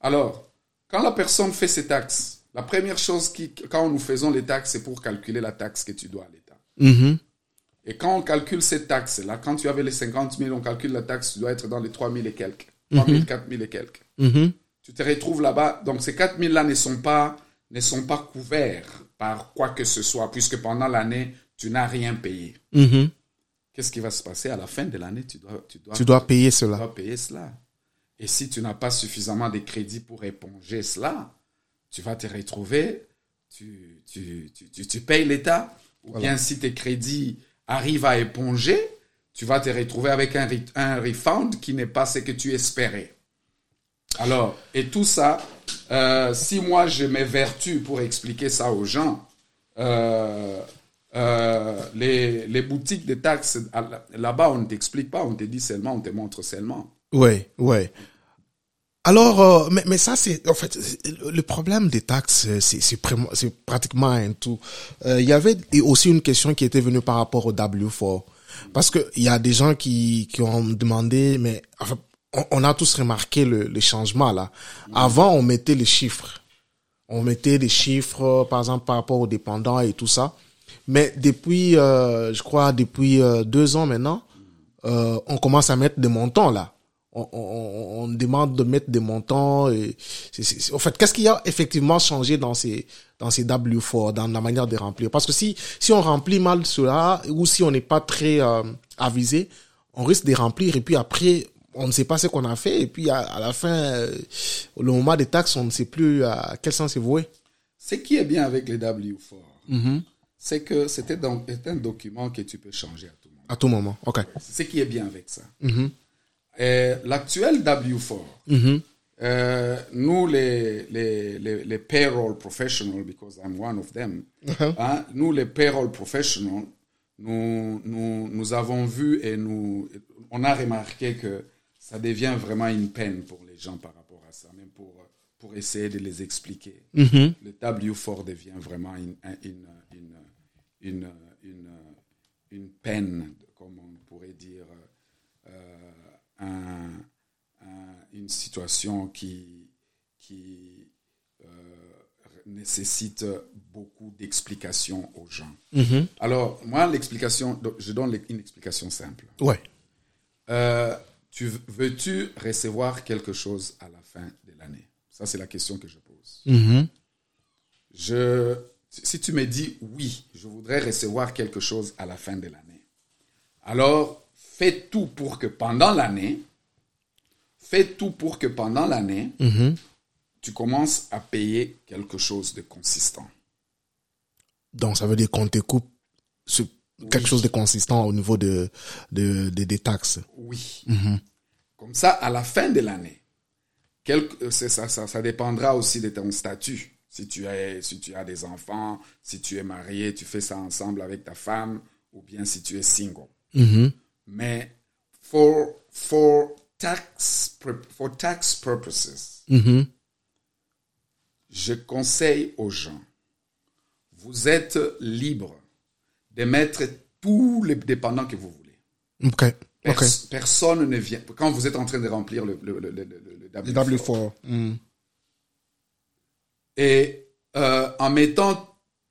B: Alors, quand la personne fait ses taxes, la première chose qui, quand nous faisons les taxes, c'est pour calculer la taxe que tu dois à l'État.
A: Mhm.
B: Et quand on calcule cette taxe, là, quand tu avais les 50 000, on calcule la taxe, tu dois être dans les 3 000 et quelques. 3 000, 4 000 et quelques.
A: Mhm.
B: Tu te retrouves là-bas. Donc, ces 4 000 là ne sont pas, ne sont pas couverts par quoi que ce soit, puisque pendant l'année, tu n'as rien payé. Qu'est-ce qui va se passer à la fin de l'année? Tu dois, tu dois,
A: Tu dois payer
B: tu
A: cela.
B: dois payer cela. Et si tu n'as pas suffisamment de crédits pour éponger cela, tu vas te retrouver, tu, tu, tu, tu, tu payes l'État, ou bien si tes crédits arrivent à éponger, tu vas te retrouver avec un, un refund qui n'est pas ce que tu espérais. Alors, et tout ça, euh, si moi je m'évertue pour expliquer ça aux gens, euh, euh, les, les boutiques de taxes, là-bas, on ne t'explique pas, on te dit seulement, on te montre seulement.
A: Ouais, ouais. Alors, euh, mais, mais ça, c'est, en fait, le problème des taxes, c'est, pratiquement un tout. Euh, Il y avait aussi une question qui était venue par rapport au W4. Parce que il y a des gens qui, qui ont demandé, mais on, a tous remarqué le, le changement là. Avant, on mettait les chiffres. On mettait des chiffres, par exemple, par rapport aux dépendants et tout ça. Mais depuis, euh, je crois, depuis euh, deux ans maintenant, euh, on commence à mettre des montants là. On, on, on demande de mettre des montants. Et c'est- c'est- c'est- en fait, qu'est-ce qui a effectivement changé dans ces dans ces W4, dans la manière de remplir? Parce que si si on remplit mal cela ou si on n'est pas très euh, avisé, on risque de remplir et puis après on ne sait pas ce qu'on a fait et puis à, à la fin, euh, le moment des taxes, on ne sait plus à quel sens c'est voué.
B: Ce qui est bien avec les W4, c'est que c'était donc c'est un document que tu peux changer à tout moment.
A: À tout moment. Ok.
B: C'est ce qui est bien avec ça. Et L'actuel W4, euh, nous les, les, les, les payroll professionals, because I'm one of them, hein, nous les payroll professionals, nous, nous, nous avons vu et nous, on a remarqué que ça devient vraiment une peine pour les gens par rapport à ça, même pour, pour essayer de les expliquer. Le W4 devient vraiment une, une, une, une, une, peine, comme on pourrait dire, euh, un- un- une situation qui, qui euh, nécessite beaucoup d'explications aux gens. Alors, moi, l'explication, je donne une explication simple.
A: Ouais.
B: Euh, tu veux-tu recevoir quelque chose à la fin de l'année? Ça, c'est la question que je pose. Je, si tu me dis oui, je voudrais recevoir quelque chose à la fin de l'année, alors fais tout pour que pendant l'année, fais tout pour que pendant l'année, tu commences à payer quelque chose de consistant.
A: Donc ça veut dire qu'on te coupe quelque chose de consistant au niveau de, de, de- des taxes.
B: Oui. Comme ça, à la fin de l'année, euh, ça, ça dépendra aussi de ton statut. Si tu, es, si tu as des enfants, si tu es marié, tu fais ça ensemble avec ta femme, ou bien si tu es single. Mais for, for, tax, for tax purposes, je conseille aux gens, vous êtes libre d'émettre tous les dépendants que vous voulez.
A: Ok. Ok.
B: Pers- Personne ne vient. Quand vous êtes en train de remplir le, le, le, le, le- le
A: Les
B: W4,
A: W4. Mm.
B: Et euh, en mettant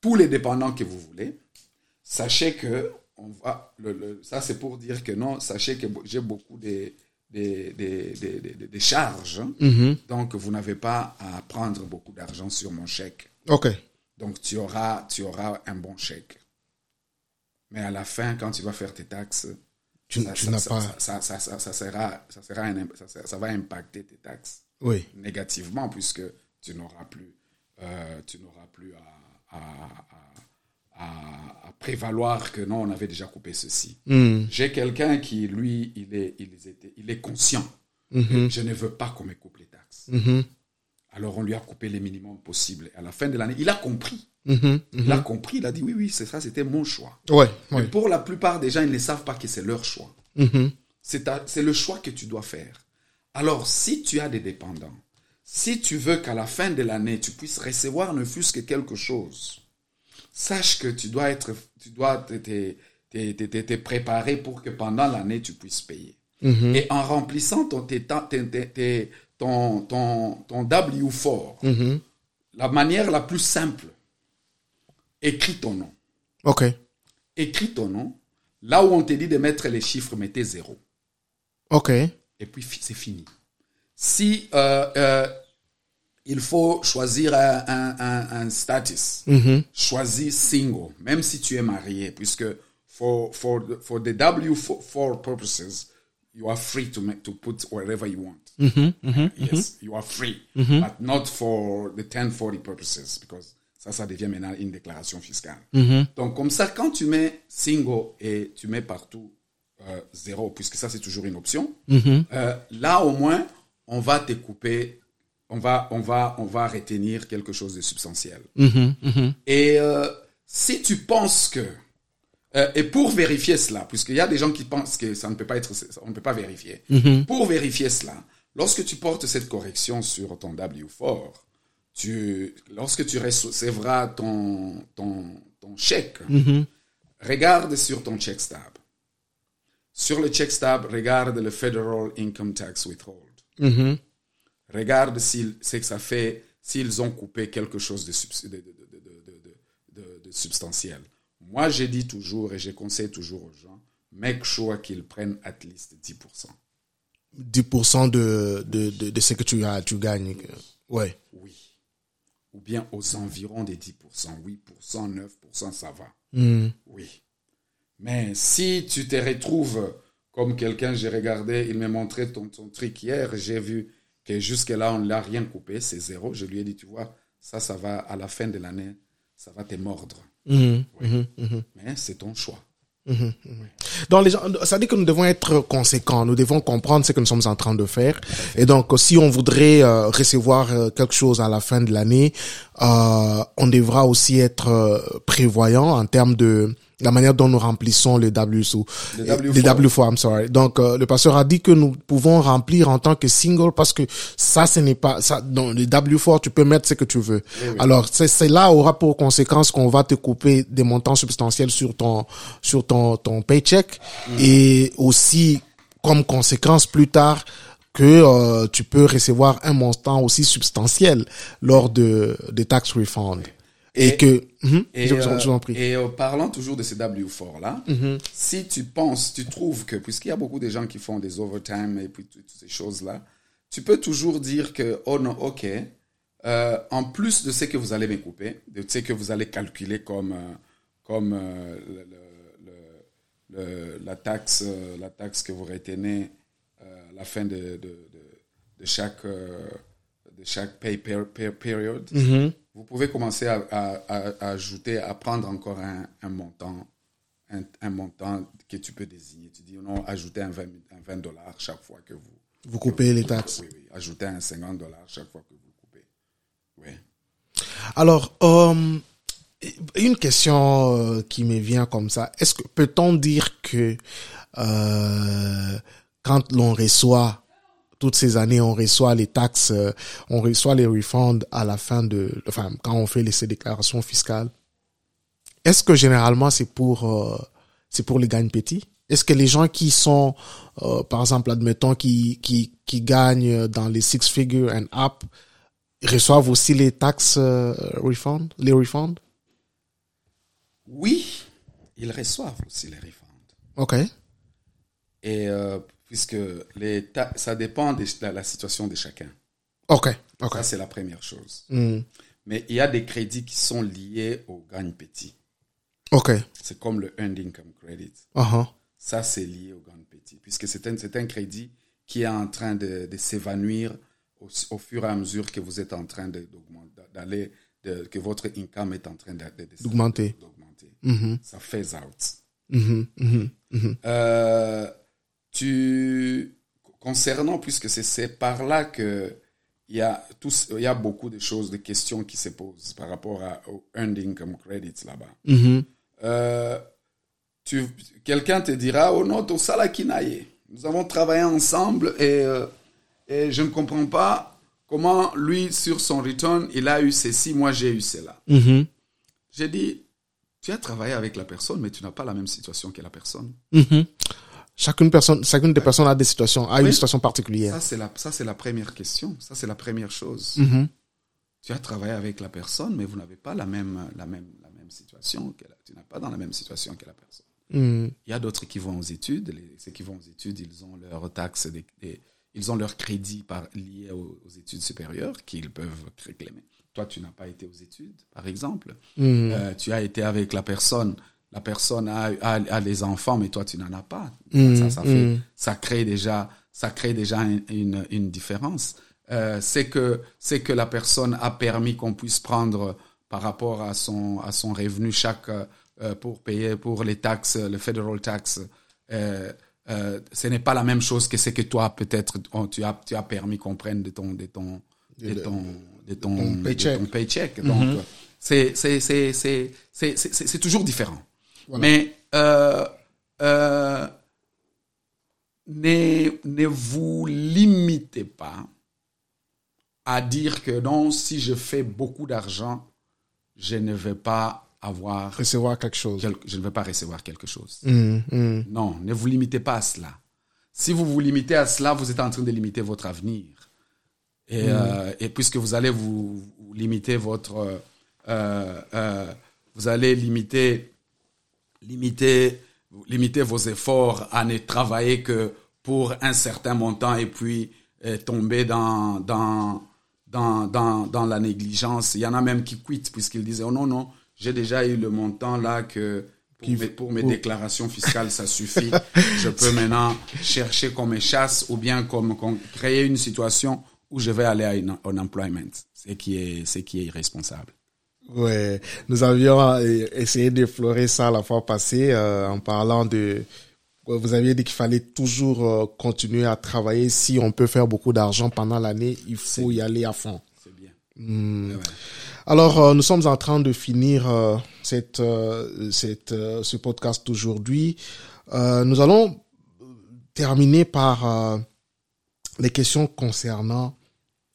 B: tous les dépendants que vous voulez, sachez que on va, le, le- ça c'est pour dire que non, sachez que j'ai beaucoup de, des des- des- des- des charges.
A: Mhm.
B: donc vous n'avez pas à prendre beaucoup d'argent sur mon chèque.
A: Ok.
B: Donc tu auras, tu auras un bon chèque. Mais à la fin, quand tu vas faire tes taxes,
A: Tu,
B: ça,
A: tu
B: ça-
A: n'as
B: ça-
A: pas.
B: ça, ça, ça, ça sera, ça, sera un imp- ça, ça- ça va impacter tes taxes
A: Oui.
B: négativement puisque tu n'auras plus, euh, tu n'auras plus à, à, à- à- à prévaloir que non, on avait déjà coupé ceci.
A: Mm.
B: J'ai quelqu'un qui, lui, il est, il est conscient.
A: Mhm.
B: Je ne veux pas qu'on me coupe les taxes.
A: Mhm.
B: Alors on lui a coupé les minimums possibles. À la fin de l'année, il a compris. Il a compris, il a dit oui, oui, c'est ça, c'était mon choix.
A: Ouais.
B: Mais pour la plupart des gens, ils ne savent pas que c'est leur choix. C'est le choix que tu dois faire. Alors, si tu as des dépendants, si tu veux qu'à la fin de l'année, tu puisses recevoir ne fût-ce que quelque chose, sache que tu dois être, tu dois te, te- te- te- te- te préparer pour que pendant l'année, tu puisses payer. Et en remplissant ton, tes- tes- tes- tes- ton, ton, ton W4,
A: Mhm.
B: la manière la plus simple, écris ton nom.
A: Ok.
B: Écris ton nom. Là où on te dit de mettre les chiffres, mettez zéro.
A: Ok.
B: et puis c'est fini. Si euh, euh, il faut choisir un, un, un, un status,
A: Mhm.
B: choisis single, même si tu es marié, puisque for, for, the, for the W4 purposes, you are free to, make, to put wherever you want.
A: Mhm. Mhm.
B: Yes, you are free, but not for the 1040 purposes, because ça, ça devient maintenant une déclaration fiscale. Donc, comme ça, quand tu mets single et tu mets partout euh, zéro, puisque ça, c'est toujours une option, là, au moins, on va te couper, on va, on va, on va retenir quelque chose de substantiel.
A: Mhm. Mhm.
B: Et euh, si tu penses que euh, et pour vérifier cela, puisqu'il y a des gens qui pensent que ça ne peut pas être, on ne peut pas vérifier. Pour vérifier cela, lorsque tu portes cette correction sur ton W4, tu, lorsque tu recevras ton, ton, ton chèque, regarde sur ton check stub. Sur le check stub, regarde le Federal Income Tax Withhold.
A: Mhm.
B: Regarde s'il- ce que ça fait, s'ils ont coupé quelque chose de, subs- de, de- de- de- de- de- de- de substantiel. Moi, j'ai dit toujours et je conseille toujours aux gens, make sure qu'ils prennent at least 10%.
A: 10% de, de, de, de ce que tu as, tu gagnes. Ouais.
B: Oui. Ou bien aux environs des 10%. 8%, 9%, ça va.
A: Mhm.
B: Oui. Mais si tu te retrouves comme quelqu'un, j'ai regardé, il m'a montré ton, ton truc hier, j'ai vu que jusque-là, on ne l'a rien coupé, c'est zéro. Je lui ai dit, tu vois, ça, ça va, à la fin de l'année, ça va te mordre.
A: Mhm. Mhm. Mhm.
B: Mais c'est ton choix.
A: Donc les gens, ça dit que nous devons être conséquents, nous devons comprendre ce que nous sommes en train de faire. Et donc, si on voudrait euh, recevoir euh, quelque chose à la fin de l'année, euh, on devra aussi être prévoyant en termes de la manière dont nous remplissons le W2.
B: Le
A: Et-
B: W4.
A: Les W4, I'm sorry. Donc, euh, le pasteur a dit que nous pouvons remplir en tant que single parce que ça, ce n'est pas ça. Dans le W4, tu peux mettre ce que tu veux. Alors, c'est là aura pour conséquence qu'on va te couper des montants substantiels sur ton sur ton ton paycheck et aussi comme conséquence plus tard que euh, tu peux recevoir un montant aussi substantiel lors de des tax refunds et,
B: Et-
A: que Mhm.
B: Et,
A: je, vous en- je vous en prie.
B: et parlant toujours de ces W4-là, si tu penses, tu trouves que, puisqu'il y a beaucoup de gens qui font des overtime et puis toutes ces choses-là, tu peux toujours dire que, oh non, ok, euh, en plus de ce que vous allez me couper, de ce que vous allez calculer comme, euh, comme euh, le- le- le- le- la, taxe, la taxe que vous retenez à la fin de, de, de, de chaque, de chaque pay per, per- period,
A: Mhm.
B: Vous pouvez commencer à, à- à- à ajouter, à prendre encore un, un montant, un, un montant que tu peux désigner. Tu dis non, ajoutez un 20, un 20 dollars chaque fois que vous.
A: Vous coupez les taxes.
B: Oui, oui. Ajoutez un 50 dollars chaque fois que vous coupez. Oui.
A: Alors, euh, une question euh, qui me vient comme ça. Est-ce que peut-on dire que euh, quand l'on reçoit toutes ces années, on reçoit les taxes, euh, on reçoit les refunds à la fin de, enfin, quand on fait les, ces déclarations fiscales. est-ce que généralement c'est pour euh, c'est pour les gagnes petits Est-ce que les gens qui sont, euh, par exemple, admettons, qui, qui, qui gagnent dans les six figures and up, reçoivent aussi les taxes euh, refund, les refunds?
B: Oui, ils reçoivent aussi les refunds.
A: Ok.
B: Et euh, puisque les ça dépend de la, la situation de chacun.
A: Ok. Ok.
B: Ça, c'est la première chose.
A: Hmm.
B: Mais il y a des crédits qui sont liés au gagne petit.
A: Ok.
B: C'est comme le Earned Income Credit.
A: Uh-huh.
B: Ça, c'est lié au gagne petit, puisque c'est un, un crédit qui est en train de, de s'évanouir au, au fur et à mesure que vous êtes en train d'aller, que votre income est en train
A: D'augmenter. Mhm.
B: Ça phase out.
A: Mhm. Mhm. Mhm.
B: Euh, tu concernant puisque c'est par là que il y a tous il y a beaucoup de choses de questions qui se posent par rapport à, au earned income credits là-bas. Euh, tu quelqu'un te dira oh non ton naille. Nous avons travaillé ensemble et euh, et je ne comprends pas comment lui sur son return il a eu ceci moi j'ai eu cela.
A: Mhm.
B: J'ai dit tu as travaillé avec la personne mais tu n'as pas la même situation que la personne.
A: Mhm. Chacune personne, chacune des personnes a des situations, a une situation particulière.
B: Ça, c'est la, ça, c'est la première question. Ça, c'est la première chose.
A: Mhm.
B: Tu as travaillé avec la personne, mais vous n'avez pas la même, la même, la même situation. Que la- tu n'es pas dans la même situation que la personne.
A: Mhm.
B: Il y a d'autres qui vont aux études. Les, ceux qui vont aux études, ils ont leurs taxes, des, des- ils ont leur crédit par, lié aux, aux études supérieures qu'ils peuvent réclamer. Toi, tu n'as pas été aux études, par exemple.
A: Mhm.
B: Euh, tu as été avec la personne. La personne a, a, a des enfants, mais toi, tu n'en as pas.
A: Mhm,
B: Ça, ça, fait,
A: mhm.
B: ça crée déjà, ça crée déjà une, une, une différence. Euh, c'est que, c'est que la personne a permis qu'on puisse prendre par rapport à son, à son revenu chaque, euh, pour payer pour les taxes, le federal tax. Euh, euh, ce n'est pas la même chose que ce que toi, peut-être, tu as, tu as permis qu'on prenne de ton, de ton, de ton, de ton,
A: ton
B: de
A: paycheck.
B: ton paycheck. C'est, c'est, c'est, c'est, c'est, c'est- c'est toujours différent. Mais, euh, euh, ne, ne vous limitez pas à dire que non, si je fais beaucoup d'argent, je ne vais pas avoir,
A: Recevoir quelque chose.
B: je ne vais pas recevoir quelque chose.
A: Mhm. Mhm.
B: Non, ne vous limitez pas à cela. Si vous vous limitez à cela, vous êtes en train de limiter votre avenir. Et, euh, et puisque vous allez vous, vous limiter votre, euh, euh, euh, vous allez limiter, limiter, limiter vos efforts à ne travailler que pour un certain montant et puis euh, tomber dans, dans, dans, dans, dans la négligence. Il y en a même qui quittent puisqu'ils disaient, oh non, non, j'ai déjà eu le montant là que pour mes, pour mes déclarations fiscales, ça suffit. Je peux maintenant chercher qu'on me chasse ou bien comme, qu'on créer une situation où je vais aller à une unemployment, ce qui est, ce qui est irresponsable.
A: Ouais, nous avions euh, essayé d'effleurer ça la fois passée euh, en parlant de. Vous aviez dit qu'il fallait toujours euh, continuer à travailler. Si on peut faire beaucoup d'argent pendant l'année, il faut y aller à fond.
B: C'est bien.
A: Hmm.
B: Ouais, ouais.
A: Alors, euh, nous sommes en train de finir euh, cette, euh, cette, euh, ce podcast aujourd'hui. Euh, nous allons terminer par euh, les questions concernant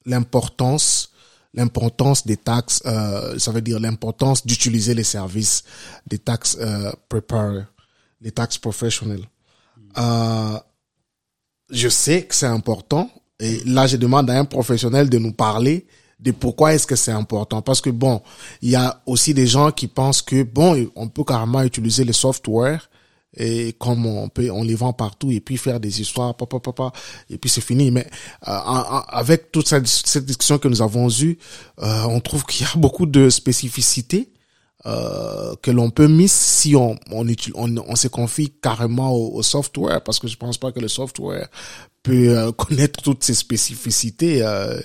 A: l'importance l'importance des taxes, euh, ça veut dire l'importance d'utiliser les services des taxes euh, preparers, les taxes professionnels. Euh, je sais que c'est important et là je demande à un professionnel de nous parler de pourquoi est-ce que c'est important parce que bon il y a aussi des gens qui pensent que bon on peut carrément utiliser les softwares et comme on peut on les vend partout et puis faire des histoires papa papa et puis c'est fini. Mais euh, avec toute cette, discussion que nous avons eue euh, on trouve qu'il y a beaucoup de spécificités euh, que l'on peut miss si on on, on, on se confie carrément au, au software parce que je pense pas que le software peut euh, connaître toutes ces spécificités euh,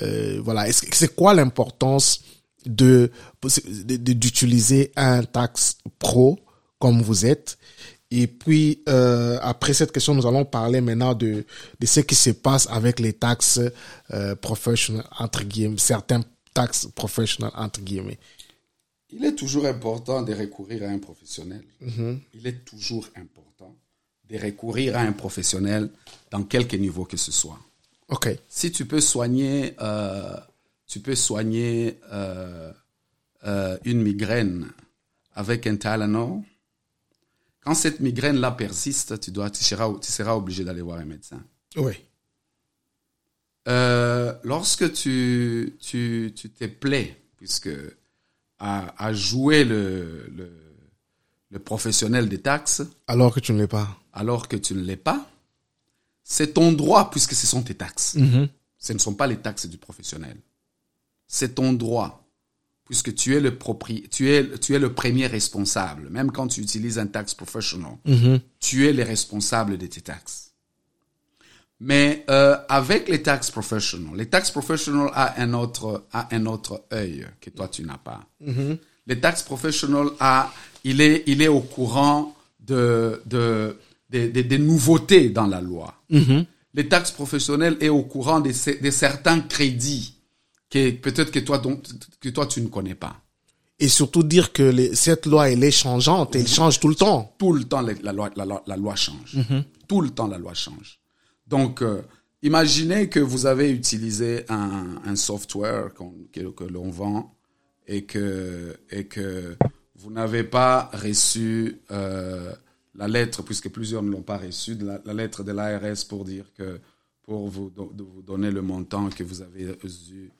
A: euh, voilà. C'est quoi l'importance de d'utiliser un tax pro comme vous êtes et puis euh, après cette question nous allons parler maintenant de de ce qui se passe avec les taxes euh, professionnelles entre guillemets certains taxes professionnelles entre guillemets
B: Il est toujours important de recourir à un professionnel. Il est toujours important de recourir à un professionnel dans quelque niveau que ce soit.
A: ok
B: Si tu peux soigner, euh, tu peux soigner une migraine avec un Tylenol. Quand cette migraine-là persiste, tu dois, tu seras, tu seras obligé d'aller voir un médecin.
A: Oui.
B: Euh, lorsque tu, tu, tu t'es plaît, puisque à, à jouer le, le, le professionnel des taxes,
A: Alors que tu ne l'es pas.
B: alors que tu ne l'es pas, c'est ton droit puisque ce sont tes taxes. Ce ne sont pas les taxes du professionnel. C'est ton droit puisque tu es le propri tu es, tu es le premier responsable. Même quand tu utilises un tax professional, tu es le responsable de tes taxes. Mais euh, avec les tax professionals, les tax professionals a un autre a un autre œil que toi tu n'as pas. Les tax professionals a il est il est au courant de de des des nouveautés dans la loi. Les taxes professionnels est au courant de, de certains crédits que peut-être que toi que toi tu ne connais pas.
A: Et surtout dire que les- cette loi, elle est changeante, elle change tout le temps.
B: tout le temps la, loi, la, loi- la loi change. Tout le temps la loi change. Donc, euh, imaginez que vous avez utilisé un, un software que, que l'on vend et que, et que vous n'avez pas reçu euh, la lettre, puisque plusieurs ne l'ont pas reçu, de la, la lettre de l'ARS pour dire que pour vous, do- de vous donner le montant que vous avez eu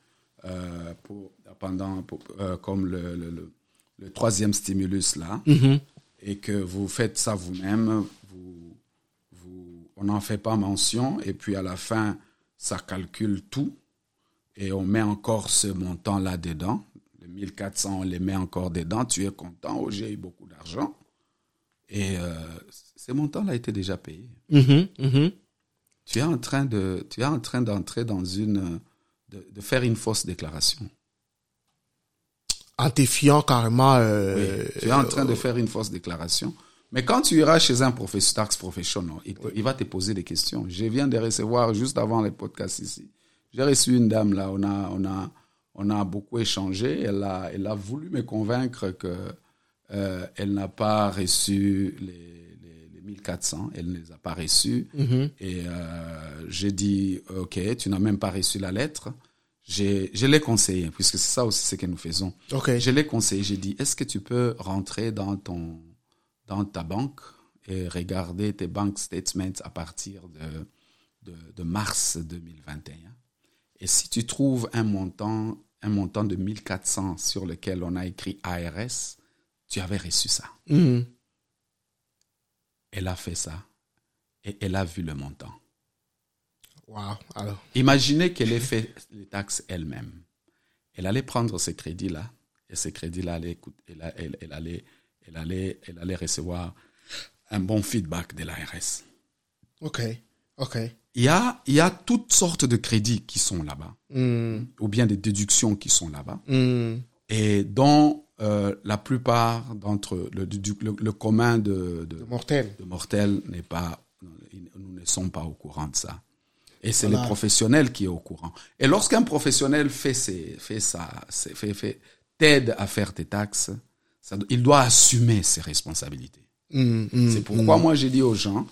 B: euh, pour, pendant, pour- euh, comme le, le, le, le troisième stimulus là, et que vous faites ça vous-même, vous, vous, on n'en fait pas mention, et puis à la fin, ça calcule tout, et on met encore ce montant là dedans. Les 1400, on les met encore dedans. Tu es content, oh, j'ai eu beaucoup d'argent. Et euh, ces montants-là étaient déjà payés.
A: Mhm, mhm.
B: Tu es en train de, tu es en train d'entrer dans une, de, de faire une fausse déclaration.
A: En te fiant carrément.
B: Oui,
A: Euh,
B: tu es en train de faire une fausse déclaration. Mais quand tu iras chez un professeur tax professionnel, il, va te poser des questions. Je viens de recevoir juste avant les podcasts ici. J'ai reçu une dame là, on a, on a, on a beaucoup échangé. Elle a, elle a voulu me convaincre que euh, elle n'a pas reçu les, les, les 1400, elle ne les a pas reçus. Et euh, j'ai dit, ok, tu n'as même pas reçu la lettre. Je l'ai conseillé, puisque c'est ça aussi ce que nous faisons. Je l'ai conseillé, j'ai dit, est-ce que tu peux rentrer dans ton, dans ta banque et regarder tes bank statements à partir de, de, de mars 2021? Et si tu trouves un montant, un montant de 1400 sur lequel on a écrit ARS, tu avais reçu ça.
A: Mhm.
B: Elle a fait ça et elle a vu le montant.
A: Wow. Alors.
B: Imaginez qu'elle ait fait les taxes elle-même. Elle allait prendre ce crédit-là, et ce crédit-là, allait écoute- elle, elle- elle allait, elle, allait, elle allait recevoir un bon feedback de l'ARS.
A: Ok. Ok.
B: Il y a, il y a toutes sortes de crédits qui sont là-bas,
A: Mhm.
B: ou bien des déductions qui sont là-bas,
A: Mhm.
B: et dont euh, la plupart d'entre le, du- le, le commun de, de mortels n'est pas, nous ne sommes pas au courant de ça. Et c'est
A: Voilà.
B: le professionnel qui est au courant. Et lorsqu'un professionnel fait ses, fait c'est- fait, fait, t'aide à faire tes taxes, ça, il doit assumer ses responsabilités.
A: Mhm, mhm.
B: C'est pourquoi moi j'ai dit aux gens,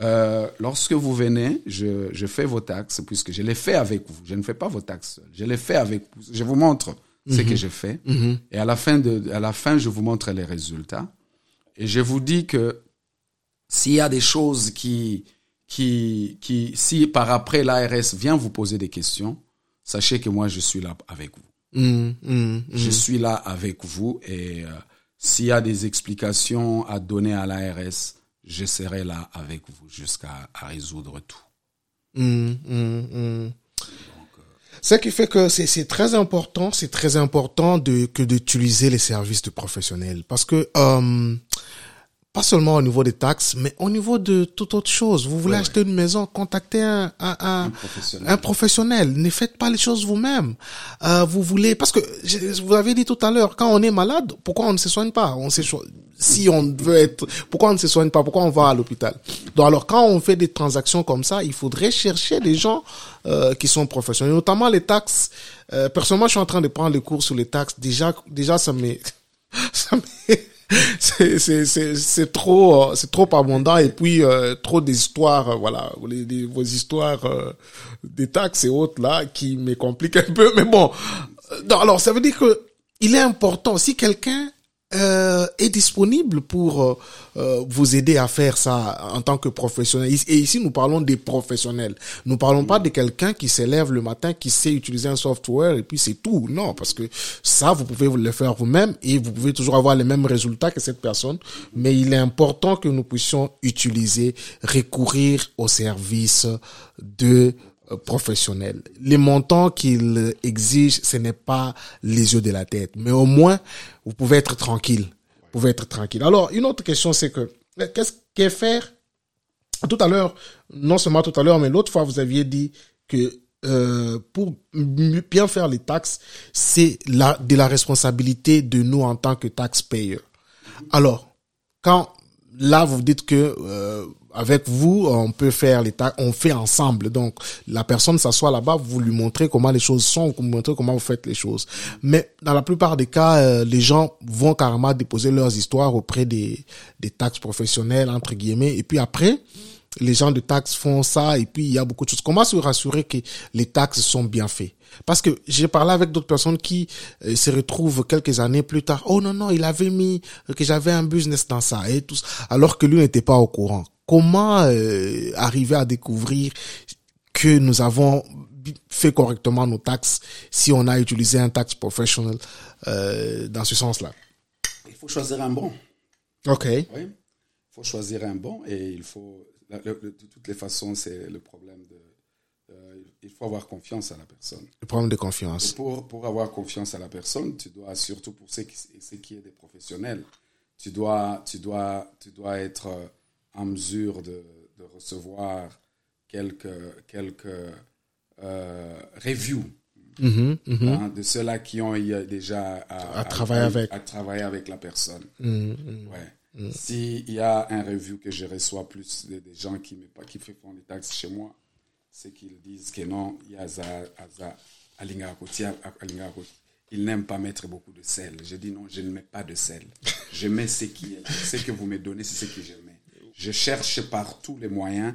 B: euh, lorsque vous venez, je, je fais vos taxes, puisque je les fais avec vous. Je ne fais pas vos taxes. Je les fais avec vous. Je vous montre ce que je fais. Et à la fin de, à la fin, je vous montre les résultats. Et je vous dis que s'il y a des choses qui, qui, qui, si par après l'ARS vient vous poser des questions, sachez que moi je suis là avec vous.
A: Mhm, mhm,
B: Je suis là avec vous et euh, s'il y a des explications à donner à l'ARS, je serai là avec vous jusqu'à à résoudre tout.
A: Mhm. Ce qui fait que c'est c'est très important, c'est très important de que d'utiliser les services de professionnels parce que euh, pas seulement au niveau des taxes, mais au niveau de toute autre chose. Vous voulez
B: Ouais,
A: acheter une maison, contactez un, un, un,
B: professionnel.
A: un professionnel. Ne faites pas les choses vous-même. Euh, vous voulez, parce que je- vous avez dit tout à l'heure, quand on est malade, pourquoi on ne se soigne pas? On se si on veut être, pourquoi on ne se soigne pas? Pourquoi on va à l'hôpital? Donc alors, quand on fait des transactions comme ça, il faudrait chercher des gens euh, qui sont professionnels, notamment les taxes. Euh, personnellement, je suis en train de prendre les cours sur les taxes. Déjà, déjà, ça me, ça me c'est c'est c'est trop euh, c'est trop abondant et puis euh, trop d'histoires euh, voilà vos histoires euh, des taxes et autres là qui me compliquent un peu mais bon. Euh, alors ça veut dire que il est important si quelqu'un euh, est disponible pour euh, euh, vous aider à faire ça en tant que professionnel. Et ici, nous parlons des professionnels. Nous parlons pas de quelqu'un qui s'élève le matin, qui sait utiliser un software et puis c'est tout. Non, parce que ça, vous pouvez le faire vous-même et vous pouvez toujours avoir les mêmes résultats que cette personne. Mais il est important que nous puissions utiliser, recourir aux services de euh, professionnel. Les montants qu'il exige, ce n'est pas les yeux de la tête, mais au moins, vous pouvez être tranquille. Vous pouvez être tranquille. Alors, une autre question, c'est que, qu'est-ce qu'est faire? Tout à l'heure, non seulement tout à l'heure, mais l'autre fois, vous aviez dit que euh, pour bien faire les taxes, c'est la, de la responsabilité de nous en tant que taxpayeurs. Alors, quand là vous dites que euh, avec vous, on peut faire les on fait ensemble. Donc, la personne s'assoit là-bas, vous lui montrez comment les choses sont, vous montrez comment vous faites les choses. Mais dans la plupart des cas, euh, les gens vont carrément déposer leurs histoires auprès des, des taxes professionnelles, entre guillemets, et puis après, les gens de taxes font ça, et puis il y a beaucoup de choses. Comment se rassurer que les taxes sont bien faites? Parce que j'ai parlé avec d'autres personnes qui euh, se retrouvent quelques années plus tard. Oh non, non, il avait mis que j'avais un business dans ça et tout alors que lui n'était pas au courant. Comment euh, arriver à découvrir que nous avons fait correctement nos taxes si on a utilisé un tax professional euh, dans ce sens-là?
B: Il faut choisir un bon.
A: Ok.
B: Oui. Il faut choisir un bon et il faut de toutes les façons c'est le problème de il faut avoir confiance à la personne.
A: Le problème de confiance.
B: pour, pour avoir confiance à la personne, tu dois, surtout pour ceux qui, ceux qui est des professionnels, tu dois, tu dois, tu dois être en mesure de, de recevoir quelques, quelques euh, reviews
A: mm-hmm, mm-hmm.
B: Hein, de ceux-là qui ont déjà
A: à, à, travailler avec.
B: à travailler avec la personne.
A: Mm-hmm.
B: Ouais. S'il y a un review que je reçois plus des de gens qui, qui font des taxes chez moi, c'est qu'ils disent que non, il n'aime pas mettre beaucoup de sel. Je dis non, je ne mets pas de sel. Je mets ce, qui, ce que vous me donnez, c'est ce que je mets. Je cherche par tous les moyens,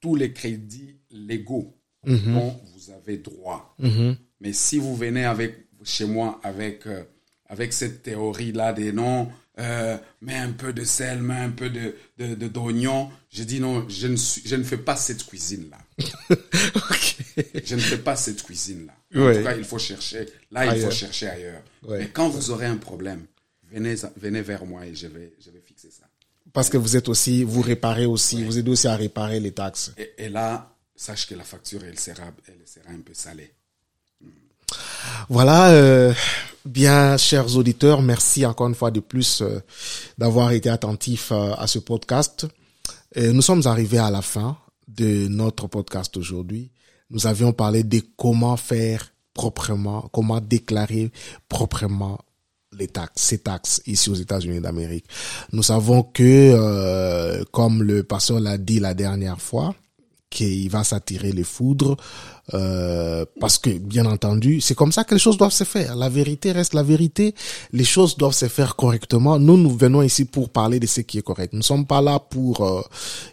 B: tous les crédits légaux
A: Mhm.
B: dont vous avez droit.
A: Mhm.
B: Mais si vous venez avec, chez moi avec, euh, avec cette théorie-là des non, euh, mets un peu de sel, mets un peu de, de, d'oignon, je dis non, je ne, suis, je ne fais pas cette cuisine-là. Je ne fais pas cette cuisine-là. En
A: Ouais.
B: tout cas, il faut chercher, là, il faut chercher ailleurs.
A: Ouais.
B: Mais quand vous aurez un problème, venez, venez vers moi et je vais, je vais fixer ça.
A: Parce que vous êtes aussi, vous réparez aussi, vous aidez aussi à réparer les taxes.
B: Et, et là, sache que la facture, elle sera, elle sera un peu salée.
A: Voilà, euh, bien chers auditeurs, merci encore une fois de plus euh, d'avoir été attentifs euh, à ce podcast. Nous sommes arrivés à la fin de notre podcast aujourd'hui. Nous avions parlé de comment faire proprement, comment déclarer proprement les taxes, ces taxes ici aux États-Unis d'Amérique. Nous savons que, euh, comme le pasteur l'a dit la dernière fois, qu'il va s'attirer les foudres euh, parce que bien entendu c'est comme ça que les choses doivent se faire. La vérité reste la vérité. Les choses doivent se faire correctement. Nous nous venons ici pour parler de ce qui est correct. Nous ne sommes pas là pour euh,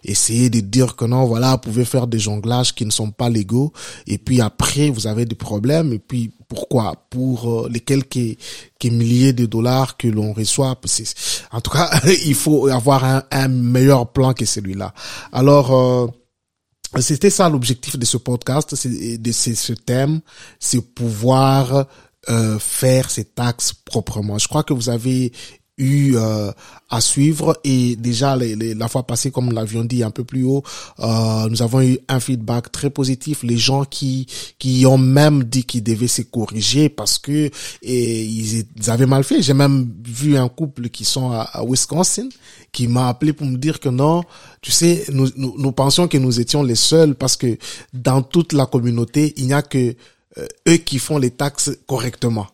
A: essayer de dire que non voilà vous pouvez faire des jonglages qui ne sont pas légaux. Et puis après vous avez des problèmes. Et puis pourquoi? Pour euh, les quelques, quelques milliers de dollars que l'on reçoit en tout cas il faut avoir un, un meilleur plan que celui-là. Alors euh, c'était ça l'objectif de ce podcast, c'est de ce, thème, c'est pouvoir euh, faire ces taxes proprement. Je crois que vous avez eu euh, à suivre. Et déjà les- les- la fois passée comme nous l'avions dit un peu plus haut euh, nous avons eu un feedback très positif. Les gens qui qui ont même dit qu'ils devaient se corriger parce que et, ils, ils avaient mal fait. J'ai même vu un couple qui sont à, à Wisconsin qui m'a appelé pour me dire que non tu sais nous, nous nous pensions que nous étions les seuls parce que dans toute la communauté il n'y a que euh, eux qui font les taxes correctement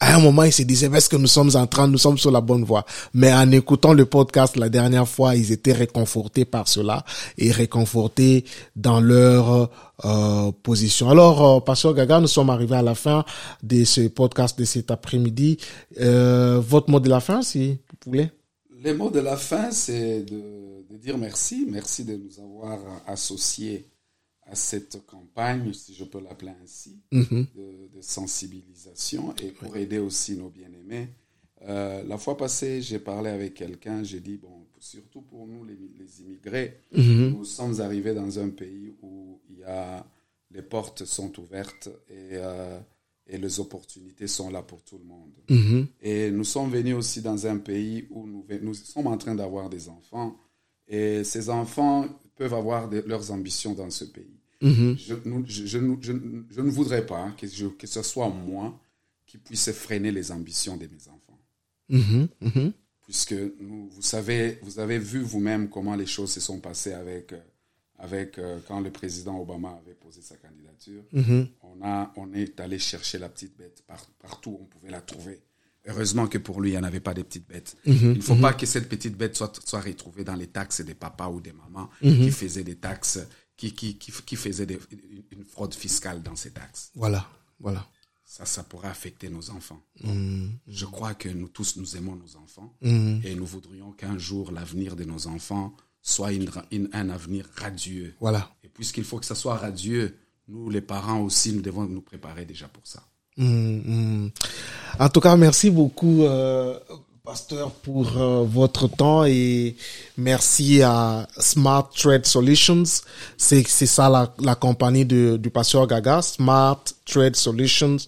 A: à un moment, ils se disaient, est-ce que nous sommes en train, nous sommes sur la bonne voie? Mais en écoutant le podcast la dernière fois, ils étaient réconfortés par cela et réconfortés dans leur euh, position. Alors, euh, Pasteur Gaga, nous sommes arrivés à la fin de ce podcast de cet après-midi. Euh, votre mot de la fin, si vous voulez.
B: Les mots de la fin, c'est de, de dire merci. Merci de nous avoir associés à cette campagne, si je peux l'appeler ainsi,
A: Mhm.
B: de, de sensibilisation et pour aider aussi nos bien-aimés Euh, la fois passée, j'ai parlé avec quelqu'un, j'ai dit, bon, surtout pour nous, les, les immigrés,
A: Mhm.
B: nous sommes arrivés dans un pays où il y a, les portes sont ouvertes et, euh, et les opportunités sont là pour tout le monde.
A: Mhm.
B: Et nous sommes venus aussi dans un pays où nous, nous sommes en train d'avoir des enfants. Et ces enfants peuvent avoir de- leurs ambitions dans ce pays. Je, nous- je- je ne- je voudrais pas que, je- que ce soit moi qui puisse freiner les ambitions de mes enfants.
A: Mhm. Mhm.
B: Puisque nous, vous savez, vous avez vu vous-même comment les choses se sont passées avec, euh, avec euh, quand le président Obama avait posé sa candidature.
A: Mhm.
B: On, a, on est allé chercher la petite bête par- partout où on pouvait la trouver. Heureusement que pour lui, il n'y en avait pas de petites bêtes. Il ne faut pas que cette petite bête soit, soit retrouvée dans les taxes des papas ou des mamans qui faisaient des taxes, qui, qui, qui, des- une fraude fiscale dans ces taxes.
A: Voilà. Voilà.
B: Ça, ça pourrait affecter nos enfants.
A: Mhm.
B: Je crois que nous tous, nous aimons nos enfants
A: Mhm.
B: et nous voudrions qu'un jour l'avenir de nos enfants soit une- une- un avenir radieux.
A: Voilà.
B: Et puisqu'il faut que ça soit radieux, nous, les parents aussi, nous devons nous préparer déjà pour ça.
A: Mhm. En tout cas, merci beaucoup, euh, pasteur, pour euh, votre temps et merci à Smart Trade Solutions. C'est ça la, la compagnie de, du pasteur Gaga, Smart Trade Solutions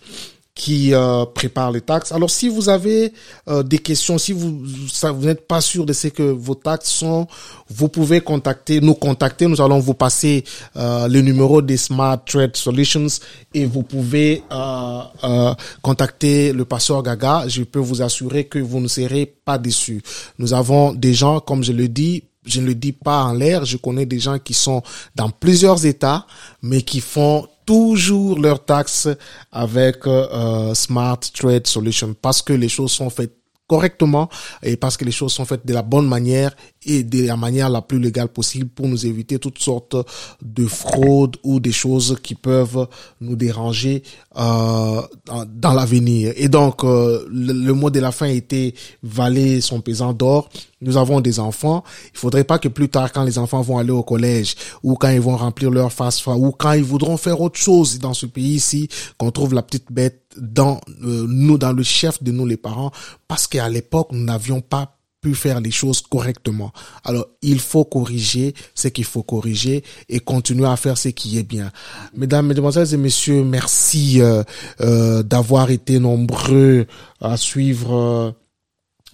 A: qui euh, prépare les taxes. Alors, si vous avez euh, des questions, si vous ça, vous n'êtes pas sûr de ce que vos taxes sont, vous pouvez contacter, nous contacter. Nous allons vous passer euh, le numéro des Smart Trade Solutions et vous pouvez euh, euh, contacter le pasteur Gaga. Je peux vous assurer que vous ne serez pas déçus. Nous avons des gens, comme je le dis, je ne le dis pas en l'air, je connais des gens qui sont dans plusieurs États, mais qui font toujours leurs taxes avec euh, Smart Trade Solution parce que les choses sont faites correctement et parce que les choses sont faites de la bonne manière et de la manière la plus légale possible pour nous éviter toutes sortes de fraudes ou des choses qui peuvent nous déranger euh, dans, l'avenir. Et donc, euh, le, mot de la fin était valer son pesant d'or. Nous avons des enfants. Il faudrait pas que plus tard, quand les enfants vont aller au collège ou quand ils vont remplir leur face ou quand ils voudront faire autre chose dans ce pays ici, qu'on trouve la petite bête dans euh, nous, dans le chef de nous les parents, parce qu'à l'époque, nous n'avions pas pu faire les choses correctement. Alors, il faut corriger ce qu'il faut corriger et continuer à faire ce qui est bien. Mesdames, Mesdemoiselles et Messieurs, merci euh, euh, d'avoir été nombreux à suivre euh,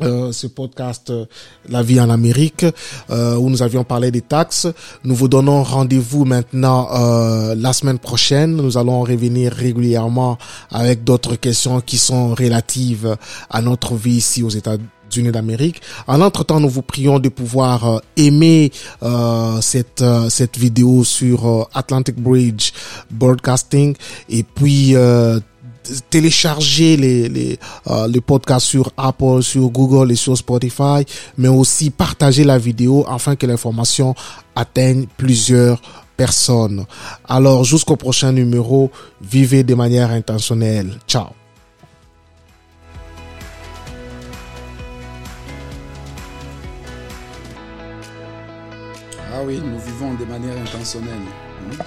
A: euh, ce podcast euh, La vie en Amérique euh, où nous avions parlé des taxes. Nous vous donnons rendez-vous maintenant euh, la semaine prochaine. Nous allons revenir régulièrement avec d'autres questions qui sont relatives à notre vie ici aux États-Unis d'Amérique. En entre-temps, nous vous prions de pouvoir euh, aimer euh, cette euh, cette vidéo sur Atlantic Bridge Broadcasting et puis télécharger les les podcasts sur Apple, sur Google et sur Spotify, mais aussi partager la vidéo afin que l'information atteigne plusieurs personnes. Alors jusqu'au prochain numéro, vivez de manière intentionnelle. Ciao.
B: Ah oui, nous vivons de manière intentionnelle. hein.